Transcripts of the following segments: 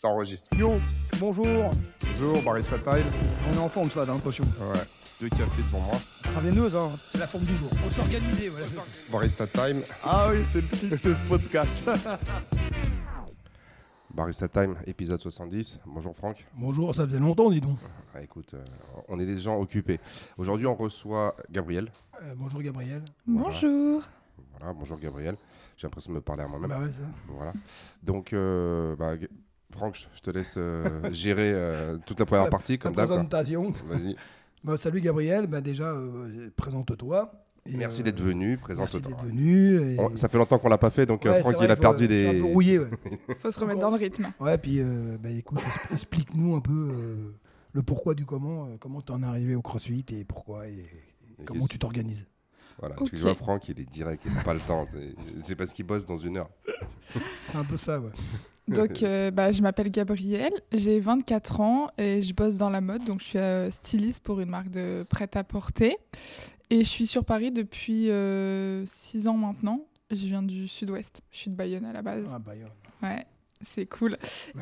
Ça enregistre. Yo, bonjour. Bonjour, Barista Time. On est en forme, ça, l'impression. Ouais. Deux cafés devant moi. Traveineuse, hein. c'est la forme du jour. On s'organiser, voilà. Barista Time. Ah oui, c'est le titre de ce podcast. Barista Time, épisode 70. Bonjour Franck. bonjour, ça faisait longtemps, dis donc. Ah, écoute, euh, on est des gens occupés. Aujourd'hui, on reçoit Gabriel. Euh, bonjour, Gabriel. Bonjour. Voilà, bonjour Gabriel. J'ai l'impression de me parler à moi-même. Bah ouais, ça. Voilà. Donc, euh, bah, Franck, je- te laisse euh, gérer euh, toute la première La- partie, comme d'hab. présentation. Vas-y. Bah, salut, Gabriel. Bah, déjà, euh, présente-toi. Et, Merci euh, d'être venu. Merci Présente-toi. d'être venu. et- On- Ça fait longtemps qu'on l'a pas fait, donc euh, Ouais, Franck, il a perdu c'est un des. peu rouillé, ouais. Faut se remettre dans le rythme. Ouais, puis euh, bah, écoute, explique-nous un peu euh, le pourquoi du comment, euh, comment tu en es arrivé au CrossFit et pourquoi et, Et comment tu t'organises. Voilà, tu vois, Franck, il est direct, il n'a pas le temps. C'est- C'est parce qu'il bosse dans une heure. C'est un peu ça, ouais. Donc, euh, bah, je m'appelle Gabrielle, j'ai 24 ans et je bosse dans la mode. Donc, je suis euh, styliste pour une marque de prêt-à-porter. Et je suis sur Paris depuis 6 ans maintenant. Je viens du sud-ouest. Je suis de Bayonne à la base. Ah, euh, Ouais, c'est cool.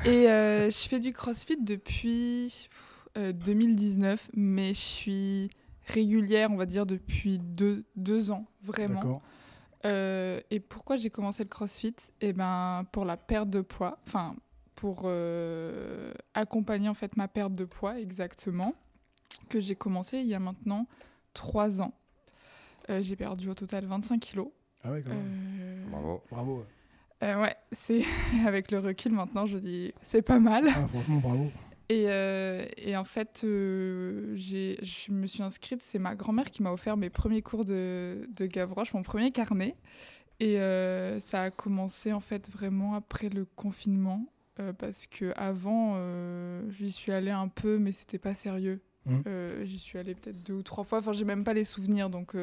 Et euh, je fais du crossfit depuis euh, 2019, mais je suis régulière, on va dire, depuis deux, deux ans, vraiment. Euh, et pourquoi j'ai commencé le crossfit? Eh ben, pour la perte de poids, enfin, pour euh, accompagner en fait ma perte de poids exactement, que j'ai commencé il y a maintenant trois ans. Euh, j'ai perdu au total 25 kilos. Ah ouais, quand même. Euh, Bravo. Bravo. ouais. euh, ouais, c'est avec le recul maintenant, je dis c'est pas mal. Ah, franchement, bravo. Et, euh, et en fait, euh, je me suis inscrite, c'est ma grand-mère qui m'a offert mes premiers cours de, de Gavroche, mon premier carnet. Et euh, ça a commencé en fait vraiment après le confinement, euh, parce que avant, j'y suis allée un peu, mais c'était pas sérieux. Euh, j'y suis allée peut-être deux ou trois fois, enfin j'ai même pas les souvenirs, donc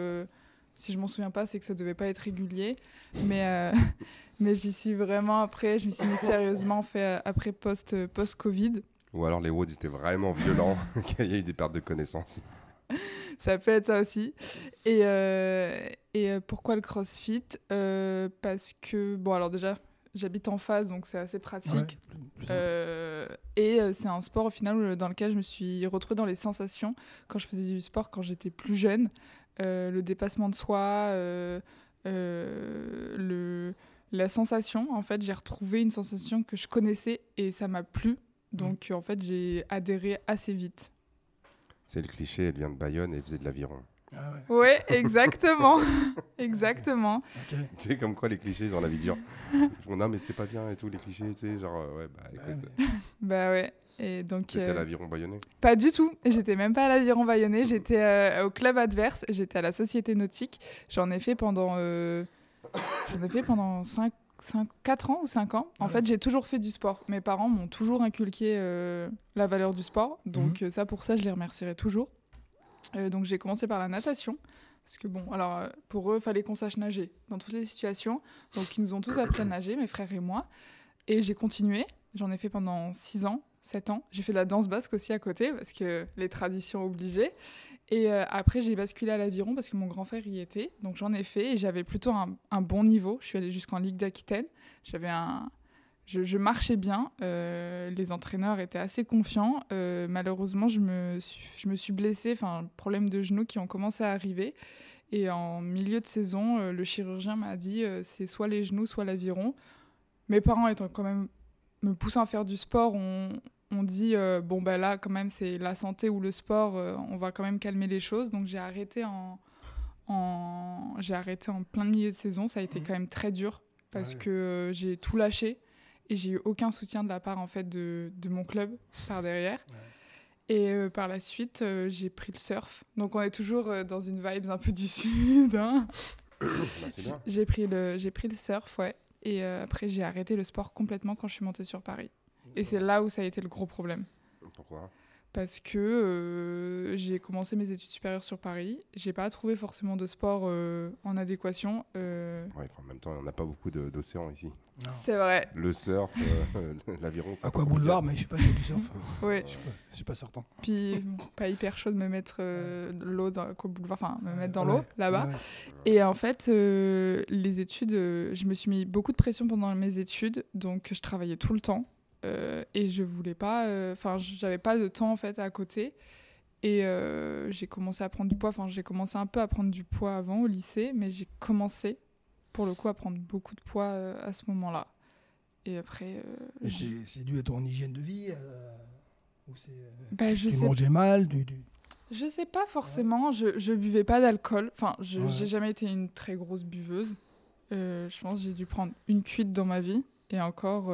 si je m'en souviens pas, c'est que ça devait pas être régulier. Mais, euh, mais j'y suis vraiment après, je me suis mis sérieusement fait après post- post-Covid. Ou alors les WODs étaient vraiment violents, qu'il y a eu des pertes de connaissances. Ça peut être ça aussi. Et, euh, et euh, pourquoi le crossfit? Euh, Parce que, bon, alors déjà, j'habite en face, donc c'est assez pratique. Ouais. Euh, et c'est un sport au final dans lequel je me suis retrouvée dans les sensations quand je faisais du sport quand j'étais plus jeune. Euh, le dépassement de soi, euh, euh, le, la sensation. En fait, j'ai retrouvé une sensation que je connaissais et ça m'a plu. Donc en fait, j'ai adhéré assez vite. C'est le cliché, elle vient de Bayonne et faisait de l'aviron. Ah ouais, Ouais, exactement. exactement. ok. Tu sais, comme quoi les clichés, ils ont la vie dure. Non, mais c'est pas bien et tout, les clichés, tu sais, genre, euh, ouais, bah Ouais, écoute, mais- Bah ouais. Et donc, c'était euh, l'aviron bayonnais. pas du tout. J'étais même pas à l'aviron bayonnais. J'étais euh, au club adverse. J'étais à la société nautique. J'en ai fait pendant, euh, j'en ai fait pendant 5, 5, 4 ans ou 5 ans. En Ah ouais. fait, j'ai toujours fait du sport. Mes parents m'ont toujours inculqué euh, la valeur du sport. Donc, Mhm. euh, ça, pour ça, je les remercierai toujours. Euh, donc, j'ai commencé par la natation. Parce que bon, alors pour eux, il fallait qu'on sache nager dans toutes les situations. Donc ils nous ont tous appris à nager, mes frères et moi. Et j'ai continué. J'en ai fait pendant 6 ans, 7 ans. J'ai fait de la danse basque aussi à côté, parce que les traditions obligées. Et euh, après, j'ai basculé à l'aviron parce que mon grand frère y était. Donc j'en ai fait et j'avais plutôt un, bon niveau. Je suis allée jusqu'en Ligue d'Aquitaine. J'avais un... Je, marchais bien. euh, les entraîneurs étaient assez confiants. Euh, malheureusement, je me, suis, je me suis blessée. Enfin, problème de genoux qui ont commencé à arriver. Et en milieu de saison, le chirurgien m'a dit c'est soit les genoux, soit l'aviron. Mes parents étant quand même me poussant à faire du sport, on, on dit euh, bon bah là quand même c'est la santé ou le sport, euh, on va quand même calmer les choses. Donc j'ai arrêté en, en j'ai arrêté en plein milieu de saison. Ça a été Mhm. quand même très dur parce Ouais. que euh, j'ai tout lâché et j'ai eu aucun soutien de la part en fait de, de mon club par derrière. Et euh, par la suite, euh, j'ai pris le surf. Donc on est toujours euh, dans une vibe un peu du sud. hein. Bah. J'ai pris le j'ai pris le surf, ouais. Et euh, après j'ai arrêté le sport complètement quand je suis montée sur Paris. Et c'est là où ça a été le gros problème. Pourquoi? Parce que euh, j'ai commencé mes études supérieures sur Paris. J'ai pas trouvé forcément de sport euh, en adéquation. euh, Ouais, enfin, en même temps, on n'a pas beaucoup d'océans ici. C'est vrai. Le surf, euh, l'aviron, ça. Aqua Boulevard, mais je suis pas sûr du surf. Ouais. Je suis pas, je suis pas certain. Puis bon, pas hyper chaud de me mettre euh, l'eau dans boulevard, enfin me mettre dans Ouais, l'eau là-bas. ouais. Et en fait, euh, les études, euh, je me suis mis beaucoup de pression pendant mes études, donc je travaillais tout le temps. Euh, et je voulais pas. euh, Enfin, j'avais pas de temps en fait à côté. Et euh, j'ai commencé à prendre du poids. Enfin, j'ai commencé un peu à prendre du poids avant au lycée, mais j'ai commencé pour le coup à prendre beaucoup de poids euh, à ce moment-là. Et après, euh, c'est dû à ton hygiène de vie ou c'est, bah, je Tu sais mangeais mal tu, tu- Je sais pas forcément, je, je buvais pas d'alcool. Enfin, je Ouais. j'ai jamais été une très grosse buveuse. Je pense que j'ai dû prendre une cuite dans ma vie. Et encore,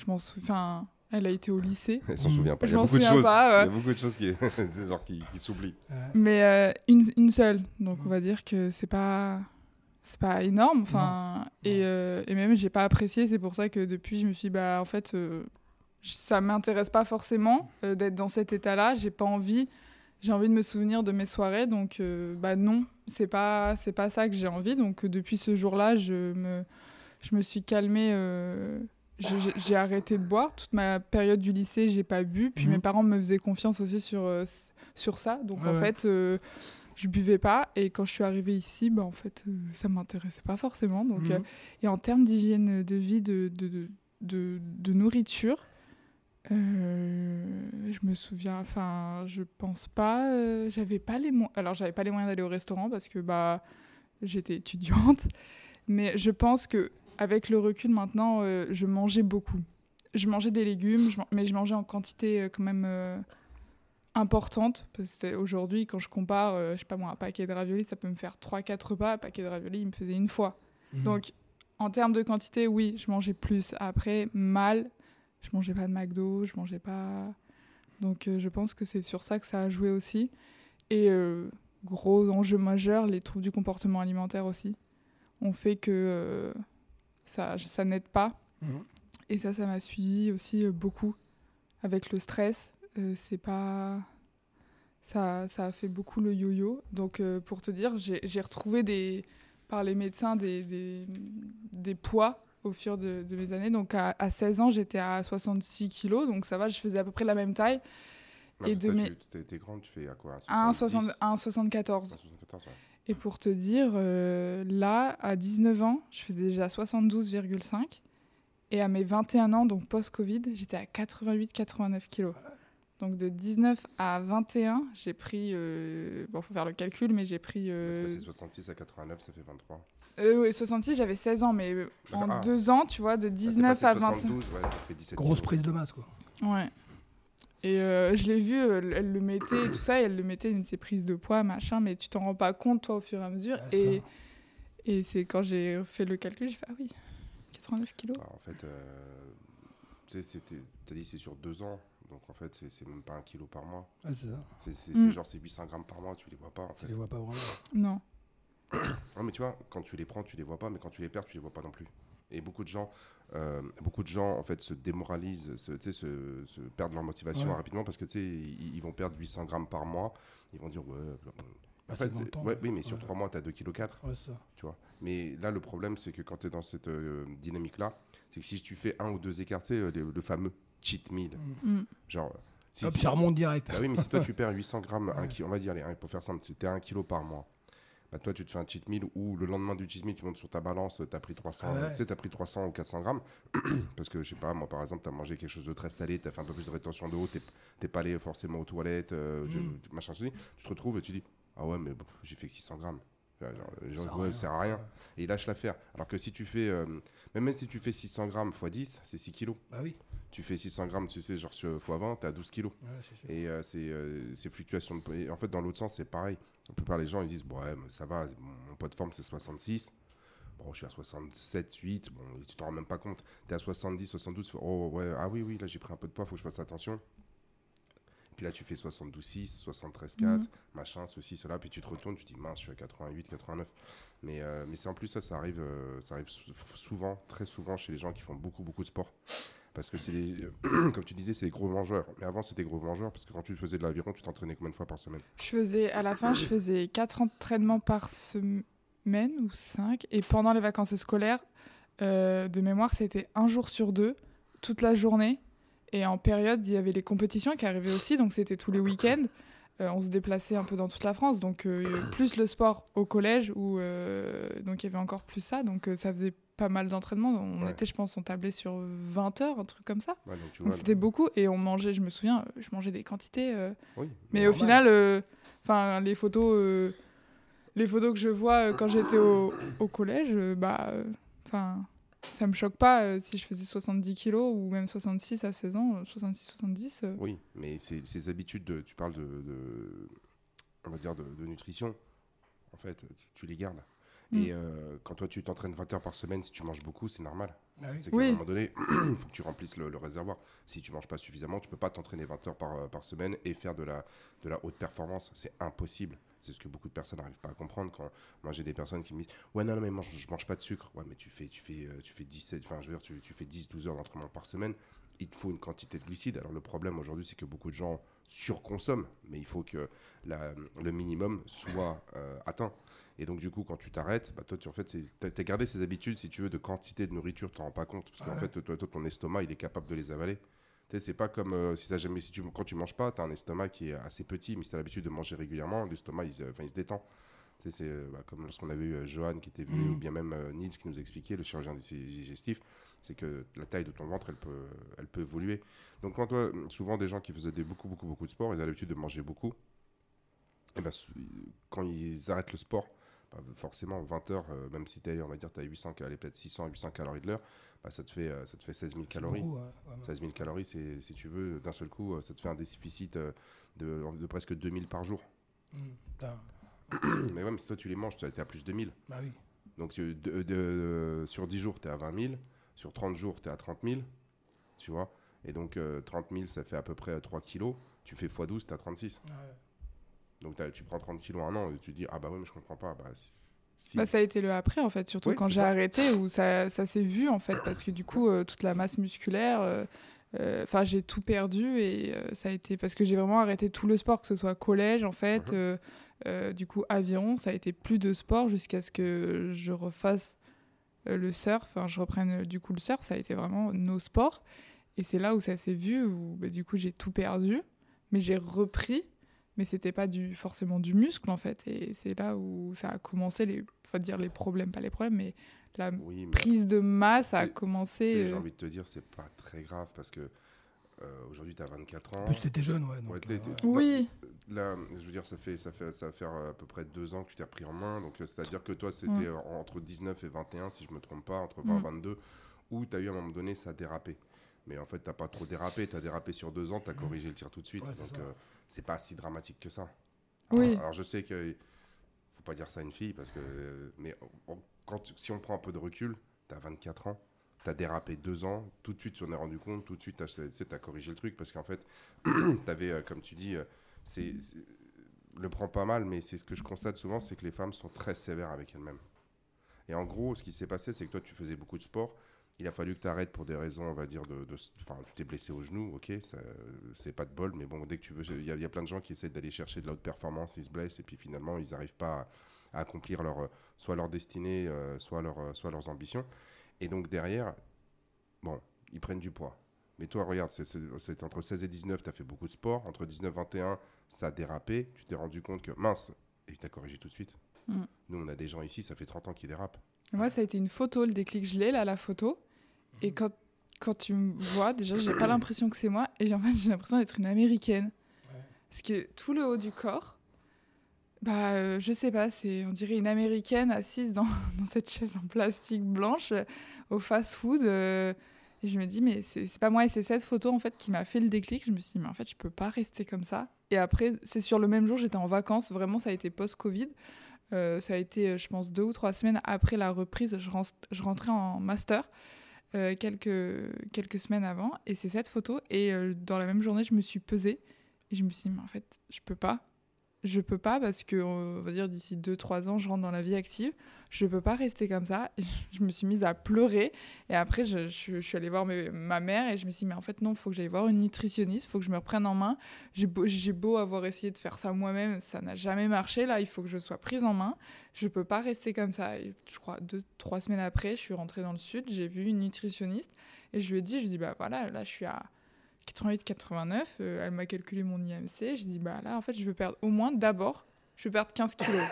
je m'en souviens. Elle a été au lycée. Elle s'en souvient pas. Il Je y a beaucoup de souviens choses. pas, Il y a beaucoup de choses qui, genre qui, qui s'oublient. Mais euh, une, une seule. Donc on va dire que c'est pas. C'est pas énorme. Enfin, et, euh, et même, j'ai pas apprécié. C'est pour ça que depuis, je me suis dit, bah, en fait, euh, ça m'intéresse pas forcément euh, d'être dans cet état-là. J'ai pas envie. J'ai envie de me souvenir de mes soirées. Donc, euh, bah, non, c'est pas, c'est pas ça que j'ai envie. Donc, depuis ce jour-là, je me, je me suis calmée. J'ai- arrêté de boire. Toute ma période du lycée, j'ai pas bu. Puis Mhm. mes parents me faisaient confiance aussi sur, euh, sur ça. Donc, Ouais, en fait, euh, je buvais pas. Et quand je suis arrivée ici, bah, en fait, euh, ça m'intéressait pas forcément. Donc, Mhm. euh, et en termes d'hygiène de vie, de, de, de, de- de nourriture, euh, je me souviens, enfin, je pense pas, j'avais pas les moyens. Alors, j'avais pas les moyens d'aller au restaurant parce que bah, j'étais étudiante. Mais je pense que avec le recul maintenant, euh, je mangeais beaucoup. Je mangeais des légumes, je man- mais je mangeais en quantité euh, quand même euh, importante. Parce que aujourd'hui, quand je compare, je sais pas moi, un paquet de raviolis, ça peut me faire 3-4 repas. Un paquet de raviolis, il me faisait une fois. Mhm. Donc, en termes de quantité, oui, je mangeais plus. Après, mal, je mangeais pas de McDo, je mangeais pas. Donc, je pense que c'est sur ça que ça a joué aussi. Et gros enjeu majeur, les troubles du comportement alimentaire aussi, ont fait que ça, ça n'aide pas. Mhm. Et ça, ça m'a suivi aussi euh, beaucoup avec le stress. Euh, c'est pas. Ça, ça a fait beaucoup le yo-yo. Donc, euh, pour te dire, j'ai retrouvé des, par les médecins des, des, des poids au fur de, de mes années. Donc, à, à 16 ans, j'étais à 66 kilos. Donc, ça va, je faisais à peu près la même taille. Et de mes- tu t'es- t'es grande, tu fais à quoi? À 70, 1,74. 74, ouais. Et pour te dire, euh, là, à 19 ans, je faisais déjà 72,5. Et à mes 21 ans, donc post-Covid, j'étais à 88-89 kilos. Donc de 19 à 21, j'ai pris. Euh, bon, faut faire le calcul, mais j'ai pris. euh, C'est 66 à 89, ça fait 23. euh, ouais, 66, j'avais 16 ans, mais en Ah. deux ans, tu vois, de Ah, t'es 19 passé à de 21. 72, ouais, t'as fait 17 Grosse kilos. prise de masse, quoi. Ouais. Et euh, je l'ai vu, euh, elle le mettait, et tout ça, et elle le mettait une de ses prises de poids, machin, mais tu t'en rends pas compte, toi, au fur et à mesure. Ouais, et et c'est quand j'ai fait le calcul, j'ai fait, ah oui, 89 kilos. Ah, en fait, euh, tu t'as dit c'est sur deux ans, donc en fait, c'est- même pas un kilo par mois. Ouais, c'est ça. C'est Mm. genre c'est 800 grammes par mois, tu les vois pas en Tu fait. les vois pas vraiment. Non. Non, mais tu vois, quand tu les prends, tu les vois pas, mais quand tu les perds, tu les vois pas non plus. Et beaucoup de gens, euh, beaucoup de gens en fait se démoralisent, se, tu sais, se, se perdent leur motivation Ouais. rapidement parce que tu sais, ils, ils vont perdre 800 grammes par mois. Ils vont dire ouais. Bah, En fait, le c'est- temps, ouais, ouais. oui, mais sur Ouais. 3 mois, tu as 2,4 kg, ça. tu vois. Mais là, le problème, c'est que quand tu es dans cette euh, dynamique-là, c'est que si tu fais un ou deux écarts, euh, le, le fameux cheat meal, Mm. genre. si- Hop, si- ça remonte direct. bah oui, mais si toi tu perds 800 grammes, un Ouais. ki- on va dire, allez, pour faire simple, tu es à 1 kg par mois. Bah toi, tu te fais un cheat meal ou le lendemain du cheat meal, tu montes sur ta balance, tu as pris 300, Ah ouais. tu sais, t'as pris 300 ou 400 grammes. Parce que, je sais pas, moi par exemple, tu as mangé quelque chose de très salé, tu as fait un peu plus de rétention d'eau, tu n'es pas allé forcément aux toilettes, euh, Mm. tu- machin, ceci. Tu te retrouves et tu dis, ah ouais, mais bon, j'ai fait que 600 grammes. Genre, Ça disent, sert à ouais, rien. sert à rien. Et ils lâchent l'affaire. Alors que si tu fais, euh, même, même si tu fais 600 grammes x 10, c'est 6 kilos. Bah oui. Tu fais 600 grammes, tu sais, genre x 20, tu as 12 kilos. Ouais. Et euh, c'est euh, ces fluctuations de et en fait dans l'autre sens c'est pareil. La plupart des gens ils disent bon ouais, mais ça va, mon poids de forme c'est 66. Bon, je suis à 67, 8, bon, tu t'en rends même pas compte. Tu es à 70, 72, tu fais, oh ouais, ah oui, oui, là j'ai pris un peu de poids, faut que je fasse attention. Puis là tu fais 72, 6, 73, 4, Mhm. machin, ceci, cela, puis tu te retournes, tu te dis mince, je suis à 88, 89. Mais, euh, mais c'est en plus ça, ça arrive, euh, ça arrive sou- souvent, très souvent chez les gens qui font beaucoup, beaucoup de sport. Parce que c'est les, comme tu disais, c'est des gros mangeurs. Mais avant, c'était gros mangeurs parce que quand tu faisais de l'aviron, tu t'entraînais combien de fois par semaine? Je faisais, à la fin, je faisais 4 entraînements par semaine ou 5. Et pendant les vacances scolaires, euh, de mémoire, c'était un jour sur deux, toute la journée. Et en période, il y avait les compétitions qui arrivaient aussi, donc c'était tous les week-ends. Euh, on se déplaçait un peu dans toute la France, donc euh, plus le sport au collège, où euh, donc il y avait encore plus ça. Donc euh, ça faisait pas mal d'entraînement. On Ouais. était, je pense, on tablait sur 20 heures, un truc comme ça. Ouais, donc c'était beaucoup et on mangeait, je me souviens, je mangeais des quantités. euh, oui, mais au final, euh, enfin les photos, euh, les photos que je vois euh, quand j'étais au, au collège, euh, bah, enfin, ça me choque pas euh, si je faisais 70 kilos ou même 66 à 16 ans, 66-70. euh. Oui, mais ces habitudes, de, tu parles de, de- on va dire de, de nutrition, en fait, tu les gardes. Mm. Et euh, quand toi tu t'entraînes 20 heures par semaine, si tu manges beaucoup, c'est normal. Ah oui. C'est qu'à Oui. un moment donné, il faut que tu remplisses le, le réservoir. Si tu manges pas suffisamment, tu peux pas t'entraîner 20 heures par, euh, par semaine et faire de la, de la haute performance. C'est impossible. C'est ce que beaucoup de personnes n'arrivent pas à comprendre. Quand moi j'ai des personnes qui me disent Ouais, non, non, mais mange, je mange pas de sucre. Ouais, mais tu fais, tu fais, euh, tu fais 17, enfin, je veux dire, tu, tu fais 10-12 heures d'entraînement par semaine. Il te faut une quantité de glucides. Alors le problème aujourd'hui, c'est que beaucoup de gens surconsomment, mais il faut que la- le minimum soit euh, atteint. Et donc, du coup, quand tu t'arrêtes, bah, toi, tu en fait, as gardé ces habitudes, si tu veux, de quantité de nourriture, tu t'en rends pas compte. Parce qu'en Ouais. fait, toi, toi, ton estomac, il est capable de les avaler. C'est pas comme euh, si, t'as jamais, si tu, quand tu manges pas, tu as un estomac qui est assez petit, mais si tu as l'habitude de manger régulièrement, l'estomac, il, se- enfin, il se détend. C'est euh, bah, comme lorsqu'on avait eu euh, Johan qui était venu, Mhm. ou bien même Nils qui nous expliquait, le chirurgien dig- digestif, c'est que la taille de ton ventre, elle peut, elle peut évoluer. Donc, quand toi, souvent, des gens qui faisaient des, beaucoup, beaucoup, beaucoup de sport, ils ont l'habitude de manger beaucoup. Et ben, sou- quand ils arrêtent le sport, bah, forcément 20 heures, euh, même si tu on va dire tu as 800, allez, peut-être 600 à 800 calories de l'heure, bah, ça, te fait, euh, ça te fait 16 000 C'est calories. beaucoup, ouais, ouais, ouais. 16 000 calories, c'est, si tu veux, d'un seul coup, euh, ça te fait un déficit euh, de, de presque 2000 par jour. Mmh, mais ouais, mais si toi tu les manges, tu es à plus de 2000. Bah oui. Donc tu- de- de- sur 10 jours, tu es à 20 000. Sur 30 jours, tu es à 30 000. Tu vois Et donc euh, 30 000, ça fait à peu près euh, 3 kilos. Tu fais x12, tu à 36. Ouais. Donc t'as- tu prends 30 kilos en un an et tu te dis, ah bah ouais, mais je comprends pas. Bah, si-. Bah, ça a été le après en fait, surtout Oui, quand j'ai arrêté où ça, ça s'est vu en fait parce que du coup euh, toute la masse musculaire, euh, euh, enfin j'ai tout perdu et euh, ça a été parce que j'ai vraiment arrêté tout le sport que ce soit collège en fait, euh, euh, du coup aviron, ça a été plus de sport jusqu'à ce que je refasse euh, le surf, enfin je reprenne euh, du coup le surf, ça a été vraiment nos sports. Et c'est là où ça s'est vu où bah, du coup j'ai tout perdu, mais j'ai repris. Mais c'était pas du forcément du muscle en fait. Et c'est là où ça a commencé les faut dire les problèmes pas les problèmes mais la oui, mais prise de masse a commencé j'ai euh, envie de te dire, c'est pas très grave parce que euh, aujourd'hui tu as 24 ans. En plus, t'étais jeune, ouais. donc, Ouais, t'es- euh, t'es- ouais. oui Là, je veux dire, ça fait, ça fait, ça va faire à peu près deux ans que tu t'es repris en main. Donc, euh, c'est-à-dire que toi, c'était euh, entre 19 et 21, si je me trompe pas, entre 20 et Mm. 22, où tu as eu à un moment donné, ça a dérapé. Mais en fait, t'as pas trop dérapé. Tu as dérapé sur deux ans, tu as corrigé le tir tout de suite. Ouais, donc, euh, c'est pas si dramatique que ça. Oui. Alors, alors, je sais que faut pas dire ça à une fille, parce que. euh, Mais on- quand, si on prend un peu de recul, tu as 24 ans. Tu as dérapé deux ans, tout de suite tu en es rendu compte, tout de suite tu as, corrigé le truc parce qu'en fait, tu avais, comme tu dis, euh, c'est, le prend pas mal, mais c'est ce que je constate souvent, c'est que les femmes sont très sévères avec elles-mêmes. Et en gros, ce qui s'est passé, c'est que toi, tu faisais beaucoup de sport. Il a fallu que tu arrêtes pour des raisons, on va dire, de. Enfin, tu t'es blessé au genou, ok, c'est pas de bol, mais bon, dès que tu veux. Il y, a- plein de gens qui essaient d'aller chercher de la haute performance, ils se blessent, et puis finalement, ils n'arrivent pas à, accomplir leur, euh, soit leur destinée, euh, soit, leur, euh, soit leurs ambitions. Et donc, derrière, bon, ils prennent du poids. Mais toi, regarde, c'est- entre 16 et 19, tu as fait beaucoup de sport. Entre 19 et 21, ça a dérapé. Tu t'es rendu compte que mince, et tu as corrigé tout de suite. Mm. Nous, on a des gens ici, ça fait 30 ans qu'ils dérapent. moi ça a été une photo le déclic je l'ai là la photo et quand quand tu me vois déjà j'ai pas l'impression que c'est moi et en fait j'ai l'impression d'être une américaine Ouais. parce que tout le haut du corps bah euh, je sais pas c'est on dirait une américaine assise dans, cette chaise en plastique blanche euh, au fast food et je me dis mais c'est c'est pas moi et c'est cette photo en fait qui m'a fait le déclic je me suis dit mais en fait je peux pas rester comme ça et après c'est sur le même jour j'étais en vacances vraiment ça a été post covid Euh, ça a été, euh, je pense, deux ou trois semaines après la reprise. Je, je rentrais en master euh, quelques, quelques semaines avant. Et c'est cette photo. Et euh, dans la même journée, je me suis pesée. Et je me suis dit, mais en fait, je peux pas. Je peux pas parce que, on va dire, d'ici deux, trois ans, je rentre dans la vie active. Je peux pas rester comme ça. Je me suis mise à pleurer. Et après, je, suis allée voir ma mère et je me suis dit, mais en fait, non, faut que j'aille voir une nutritionniste. Faut que je me reprenne en main. J'ai beau, avoir essayé de faire ça moi-même, ça n'a jamais marché. Là, il faut que je sois prise en main. Je peux pas rester comme ça. Et je crois deux, trois semaines après, je suis rentrée dans le sud, j'ai vu une nutritionniste et je lui ai dit, je lui ai dit, bah voilà, là, je suis à 88-89. euh, elle m'a calculé mon IMC. Je dis, bah là, en fait, je veux perdre au moins d'abord, je veux perdre 15 kilos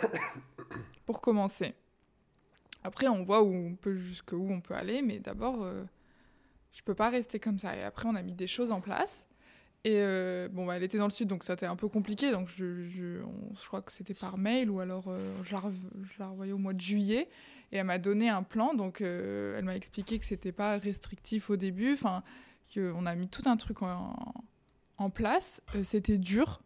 pour commencer. Après, on voit où on peut jusqu'où on peut aller, mais d'abord, euh, je peux pas rester comme ça. Et après, on a mis des choses en place. Et euh, bon, bah, elle était dans le sud, donc ça a été un peu compliqué. Donc je, je, on- je crois que c'était par mail ou alors euh, je, la rev- la revoyais au mois de juillet. Et elle m'a donné un plan. Donc euh, elle m'a expliqué que c'était pas restrictif au début. Enfin, qu'on a mis tout un truc en, en place. Euh, c'était dur.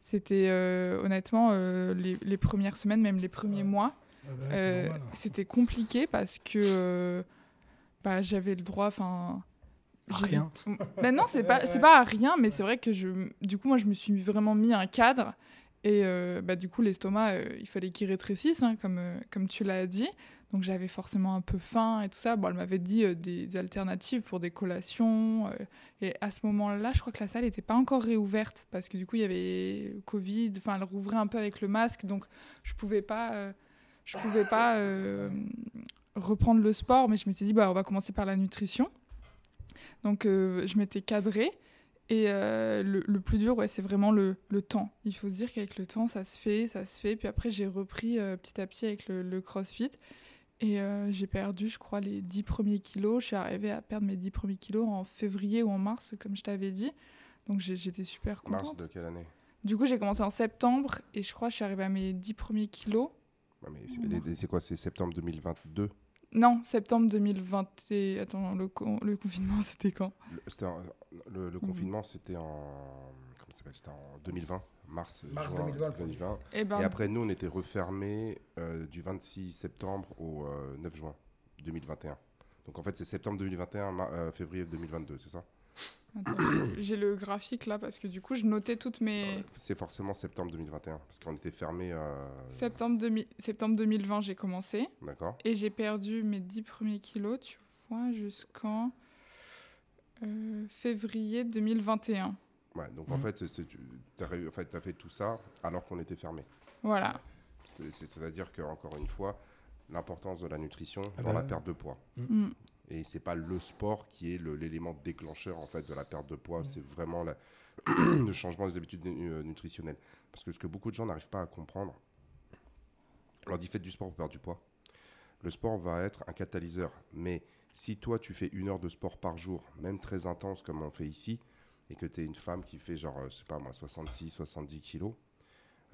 C'était euh, honnêtement euh, les, les premières semaines, même les premiers Ouais. mois. Ouais, bah, normal. c'était compliqué parce que bah, j'avais le droit, enfin. Rien. Ben non, c'est pas, c'est pas à rien, mais c'est vrai que je, du coup, moi, je me suis vraiment mis un cadre. Et bah, du coup, l'estomac, il fallait qu'il rétrécisse, hein, comme, comme tu l'as dit. Donc j'avais forcément un peu faim et tout ça. Bon, elle m'avait dit euh, des, alternatives pour des collations. euh, et à ce moment-là, je crois que la salle n'était pas encore réouverte parce que du coup, il y avait Covid. Enfin, elle rouvrait un peu avec le masque. Donc je pouvais pas, euh, je pouvais pas reprendre le sport. Mais je m'étais dit, bah, on va commencer par la nutrition. Donc je m'étais cadrée. Et le, plus dur, ouais, c'est vraiment le, le temps. Il faut se dire qu'avec le temps, ça se fait, ça se fait. Puis après, j'ai repris petit à petit avec le crossfit. Et euh, j'ai perdu, je crois, les 10 premiers kilos. Je suis arrivée à perdre mes 10 premiers kilos en février ou en mars, comme je t'avais dit. Donc j'étais super Mars contente. de quelle année? Du coup, j'ai commencé en septembre et je crois que je suis arrivée à mes 10 premiers kilos. Mais c'est- quoi? C'est septembre 2022 Non, septembre 2020. et- Attends, le, con- le confinement, c'était quand? Le, c'était en- le- le confinement, c'était en. Comment ça s'appelle? C'était en 2020, mars, Mars juin 2020, 2020. Eh ben, Et après, nous, on était refermés euh, du 26 septembre au euh, 9 juin 2021. Donc en fait, c'est septembre 2021, ma- euh, février 2022, c'est ça? J'ai- le graphique là parce que du coup, je notais toutes mes. Euh, C'est forcément septembre 2021, parce qu'on était fermés. euh, Septembre, 2000 septembre 2020, j'ai commencé D'accord et j'ai perdu mes 10 premiers kilos, tu vois, jusqu'en euh, février 2021. Ouais, donc en Mhm. fait, tu as, en fait, as fait tout ça alors qu'on était fermés. Voilà. C'est- c'est- C'est-à-dire qu'encore une fois, l'importance de la nutrition Ah dans bah la ouais. perte de poids. Mm. Et c'est pas le sport qui est l'élément déclencheur en fait de la perte de poids, Mm. c'est vraiment la- le changement des habitudes euh, nutritionnelles. Parce que ce que beaucoup de gens n'arrivent pas à comprendre, on leur dit faites du sport pour perdre du poids. Le sport va être un catalyseur, mais si toi tu fais une heure de sport par jour, même très intense comme on fait ici, et que tu es une femme qui fait genre, euh, je sais pas moi, 66, 70 kilos,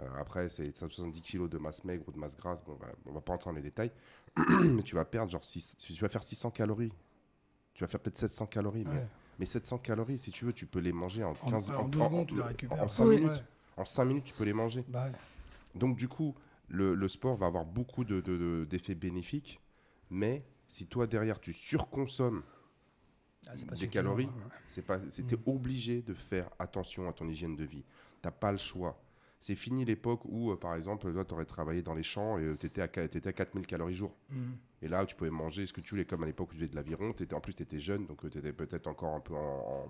euh, après c'est 70 kilos de masse maigre ou de masse grasse, bon, bah, on va pas entrer dans les détails, mais tu vas perdre genre, six- tu vas faire 600 calories. Tu vas faire peut-être 700 calories, mais, Ouais. mais 700 calories, si tu veux, tu peux les manger en En, 15 en deux secondes, tu les récupères. en 5 Oui. minutes. Ouais. En 5 minutes, tu peux les manger. Bah ouais. Donc, du coup, le, le sport va avoir beaucoup de- de- de- d'effets bénéfiques, mais si toi, derrière, tu surconsommes, Ah, Des suffisant, calories. c'est pas, c'était Mm. obligé de faire attention à ton hygiène de vie. Tu pas le choix. C'est fini l'époque où, euh, par exemple, toi, tu aurais travaillé dans les champs et tu étais, à 4000 calories jour. Mhm. Et là, tu pouvais manger ce que tu voulais, comme à l'époque où tu faisais de l'aviron. En plus, tu étais jeune, donc tu étais peut-être encore un peu en,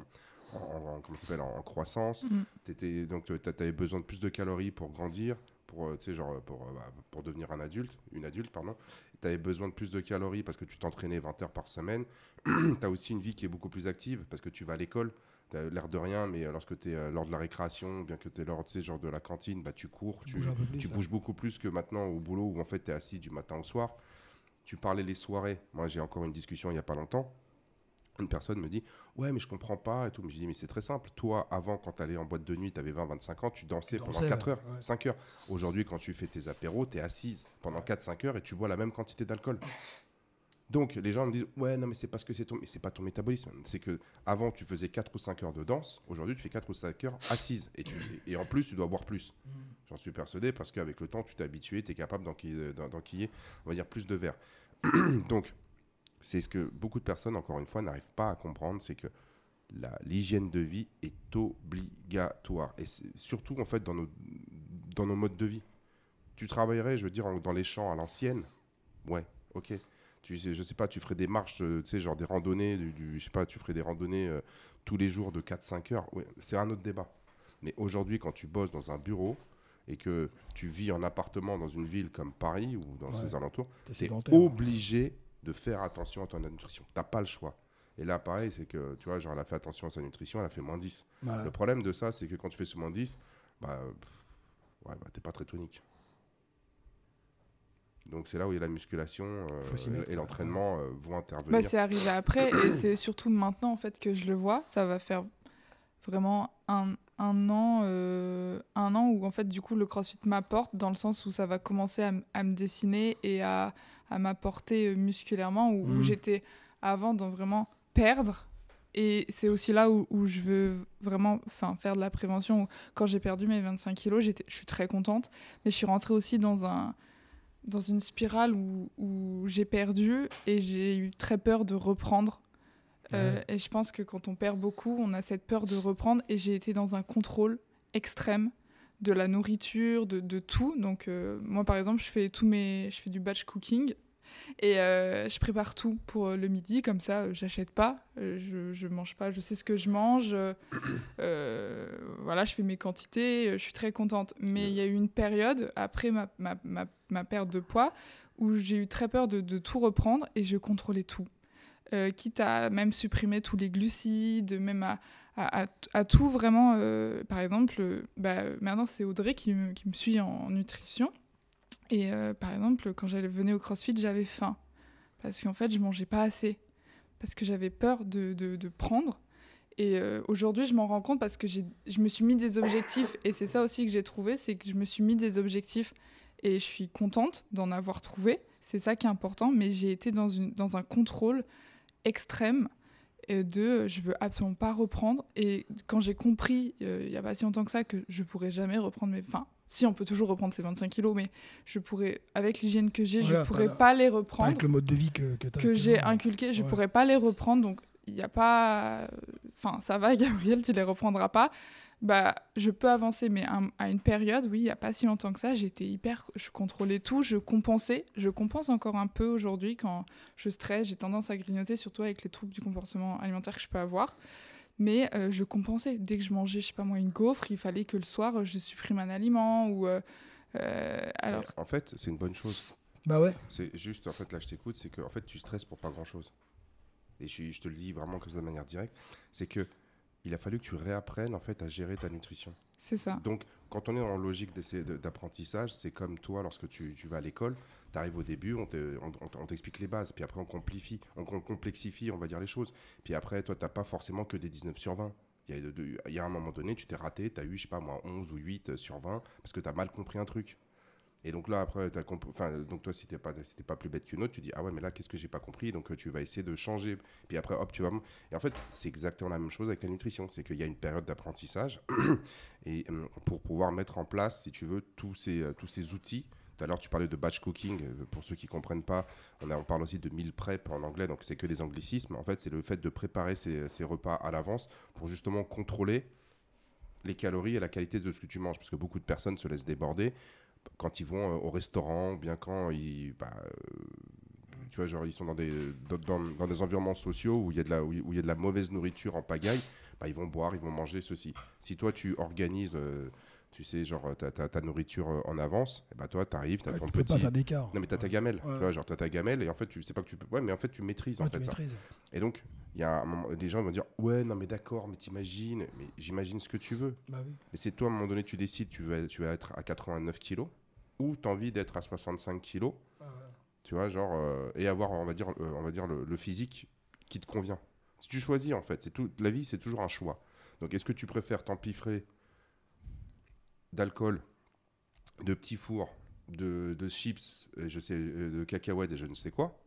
en- en- en- comment ça s'appelle, en, en croissance. Mm. T'étais- donc, tu avais besoin de plus de calories pour grandir, pour, euh, genre, pour, euh, bah, pour devenir un adulte, une adulte, pardon. Tu avais besoin de plus de calories parce que tu t'entraînais 20 heures par semaine. tu as aussi une vie qui est beaucoup plus active parce que tu vas à l'école. Tu as l'air de rien, mais euh, lorsque tu es lors de la récréation, bien que tu es lors genre de la cantine, bah, tu cours, Tu tu, bouges un peu plus. tu là. bouges beaucoup plus que maintenant au boulot où en fait tu es assis du matin au soir. Tu parlais les soirées. Moi, j'ai encore une discussion il n'y a pas longtemps. Une personne me dit Ouais, mais je comprends pas et tout. Mais je dis Mais c'est très simple. Toi, avant, quand tu allais en boîte de nuit, tu avais 20-25 ans, tu dansais Tu pendant dansais, 4 ouais, heures, ouais. 5 heures. Aujourd'hui, quand tu fais tes apéros, tu es assise pendant 4-5 heures et tu bois la même quantité d'alcool. Donc, les gens me disent Ouais, non, mais c'est parce que c'est ton. Mais c'est pas ton métabolisme. C'est que avant tu faisais 4 ou 5 heures de danse. Aujourd'hui, tu fais 4 ou 5 heures assise. Et, tu, et en plus, tu dois boire plus. Mhm. J'en suis persuadé parce qu'avec le temps, tu t'es habitué, tu es capable d'enquiller, d'en- d'enquiller, on va dire, plus de verre. Donc, c'est ce que beaucoup de personnes, encore une fois, n'arrivent pas à comprendre, c'est que la- l'hygiène de vie est obligatoire. Et c'est surtout, en fait, dans nos, dans nos modes de vie. Tu travaillerais, je veux dire, en- dans les champs à l'ancienne, ouais, ok. Tu, je sais pas, tu ferais des marches, euh, tu sais, genre des randonnées, du, du- je sais pas, tu ferais des randonnées euh, tous les jours de 4-5 heures. Ouais, c'est un autre débat. Mais aujourd'hui, quand tu bosses dans un bureau et que tu vis en appartement dans une ville comme Paris ou dans Ouais. ses alentours, es sédentaire. obligé de faire attention à ton nutrition. Tu pas le choix. Et là, pareil, c'est que, tu vois, genre, elle a fait attention à sa nutrition, elle a fait moins 10. Ouais. Le problème de ça, c'est que quand tu fais ce moins 10, bah, pff, ouais, bah, t'es pas très tonique. Donc c'est là où il y a la musculation euh, et l'entraînement euh, vont intervenir. Bah, c'est arrivé après et c'est surtout maintenant en fait que je le vois. Ça va faire vraiment un, un an, euh, un an où en fait du coup le CrossFit m'apporte dans le sens où ça va commencer à me dessiner et à, à m'apporter euh, musculairement où, où Mhm. j'étais avant dans vraiment perdre. Et c'est aussi là où, où je veux vraiment faire de la prévention. Quand j'ai perdu mes 25 kilos, j'étais- je suis très contente. Mais je suis rentrée aussi dans, un, dans une spirale où, où j'ai perdu et j'ai eu très peur de reprendre. Euh, et je pense que quand on perd beaucoup, on a cette peur de reprendre. Et j'ai été dans un contrôle extrême de la nourriture, de, de tout. Donc euh, moi, par exemple, je fais, tous mes, je fais du batch cooking. Et euh, je prépare tout pour euh, le midi, comme ça, j'achète pas, je, je mange pas, je sais ce que je mange. voilà, je fais mes quantités, je suis très contente. Mais il y a eu une période, après ma, ma, ma, ma perte de poids, où j'ai eu très peur de, de tout reprendre et je contrôlais tout. Quitte à même supprimer tous les glucides, même à, à, tout vraiment. euh, par exemple, euh, bah, maintenant c'est Audrey qui qui me suit en nutrition. Et euh, par exemple, quand j'allais venir au CrossFit, j'avais faim. Parce qu'en fait, je mangeais pas assez. Parce que j'avais peur de, de, prendre. Et aujourd'hui, je m'en rends compte parce que je me suis mis des objectifs. Et c'est ça aussi que j'ai trouvé, c'est que je me suis mis des objectifs. Et je suis contente d'en avoir trouvé. C'est ça qui est important. Mais j'ai été dans, une, dans un contrôle extrême de euh, je veux absolument pas reprendre. Et quand j'ai compris, euh, il y a pas si longtemps que ça, que je pourrais jamais reprendre mes... Enfin, si, on peut toujours reprendre ces 25 kilos, mais je pourrais, avec l'hygiène que j'ai, Voilà, je pourrais pas les reprendre Avec le mode de vie que, que, que j'ai inculqué, je Ouais. pourrais pas les reprendre. Donc, il n'y a pas. Enfin, ça va, Gabriel, tu les reprendras pas. Bah, je peux avancer, mais à, à une période, oui, il n'y a pas si longtemps que ça, j'étais hyper. Je contrôlais tout, je compensais. Je compense encore un peu aujourd'hui quand je stresse. J'ai tendance à grignoter, surtout avec les troubles du comportement alimentaire que je peux avoir. Mais euh, je compensais. Dès que je mangeais, je sais pas moi, une gaufre, il fallait que le soir, je supprime un aliment. Ou. euh, euh, alors, En fait, c'est une bonne chose. Bah ouais. C'est juste, en fait, là, je t'écoute, c'est que en fait, tu stresses pour pas grand-chose. Et je, suis- je te le dis vraiment comme ça de manière directe, c'est que il a fallu que tu réapprennes en fait à gérer ta nutrition. c'est ça. Donc, quand on est en logique d'apprentissage, c'est comme toi, lorsque tu, tu vas à l'école, tu arrives au début, on te- on- on t'explique les bases, puis après on complexifie, on, on complexifie, on va dire les choses. Puis après, toi, tu n'as pas forcément que des 19 sur 20. Il y, a de- de- il y a un moment donné, tu t'es raté, tu as eu, je sais pas moi, 11 ou 8 sur 20, parce que tu as mal compris un truc. Et donc là, après, comp- enfin, donc toi, si t'es pas, si pas plus bête qu'une autre, tu dis ah ouais, mais là, qu'est-ce que j'ai pas compris? Donc euh, tu vas essayer de changer. Puis après, hop, tu vas. Et en fait, c'est exactement la même chose avec la nutrition. C'est qu'il y a une période d'apprentissage et pour pouvoir mettre en place, si tu veux, tous ces, euh, tous ces outils. Tout à l'heure, tu parlais de batch cooking. euh, Pour ceux qui comprennent pas, on, parle aussi de meal prep en anglais, donc c'est que des anglicismes. En fait, c'est le fait de préparer ces, ces repas à l'avance pour justement contrôler les calories et la qualité de ce que tu manges. Parce que beaucoup de personnes se laissent déborder quand ils vont euh, au restaurant, bien quand ils, bah, euh, tu vois, genre ils sont dans des, dans des environnements sociaux où il y a de la, où il y a de la mauvaise nourriture en pagaille, bah, ils vont boire, ils vont manger ceci. Si toi tu organises, euh, tu sais, genre ta, ta- ta nourriture euh, en avance, et bah toi tu arrives, tu as Ouais, ton tu peux pas faire d'écart. Non mais t'as ta gamelle, Ouais. tu vois, genre t'as ta gamelle et en fait tu sais pas que tu peux. Ouais, mais en fait tu maîtrises en Ouais, tu fait ça. maîtrises. Et donc il y a un moment, des gens vont dire ouais non mais d'accord, mais t'imagines, mais j'imagine ce que tu veux. Bah oui. Mais c'est toi, à un moment donné, tu décides, tu vas, tu vas être à 89 kilos ou tu as envie d'être à 65 kilos, Ah, tu vois, genre, euh, et avoir, on va dire, euh, on va dire le, le physique qui te convient. Si tu choisis, en fait, c'est tout, la vie, c'est toujours un choix. Donc, est-ce que tu préfères t'empiffrer d'alcool, de petits fours, de, de chips, je sais, euh, de cacahuètes et je ne sais quoi,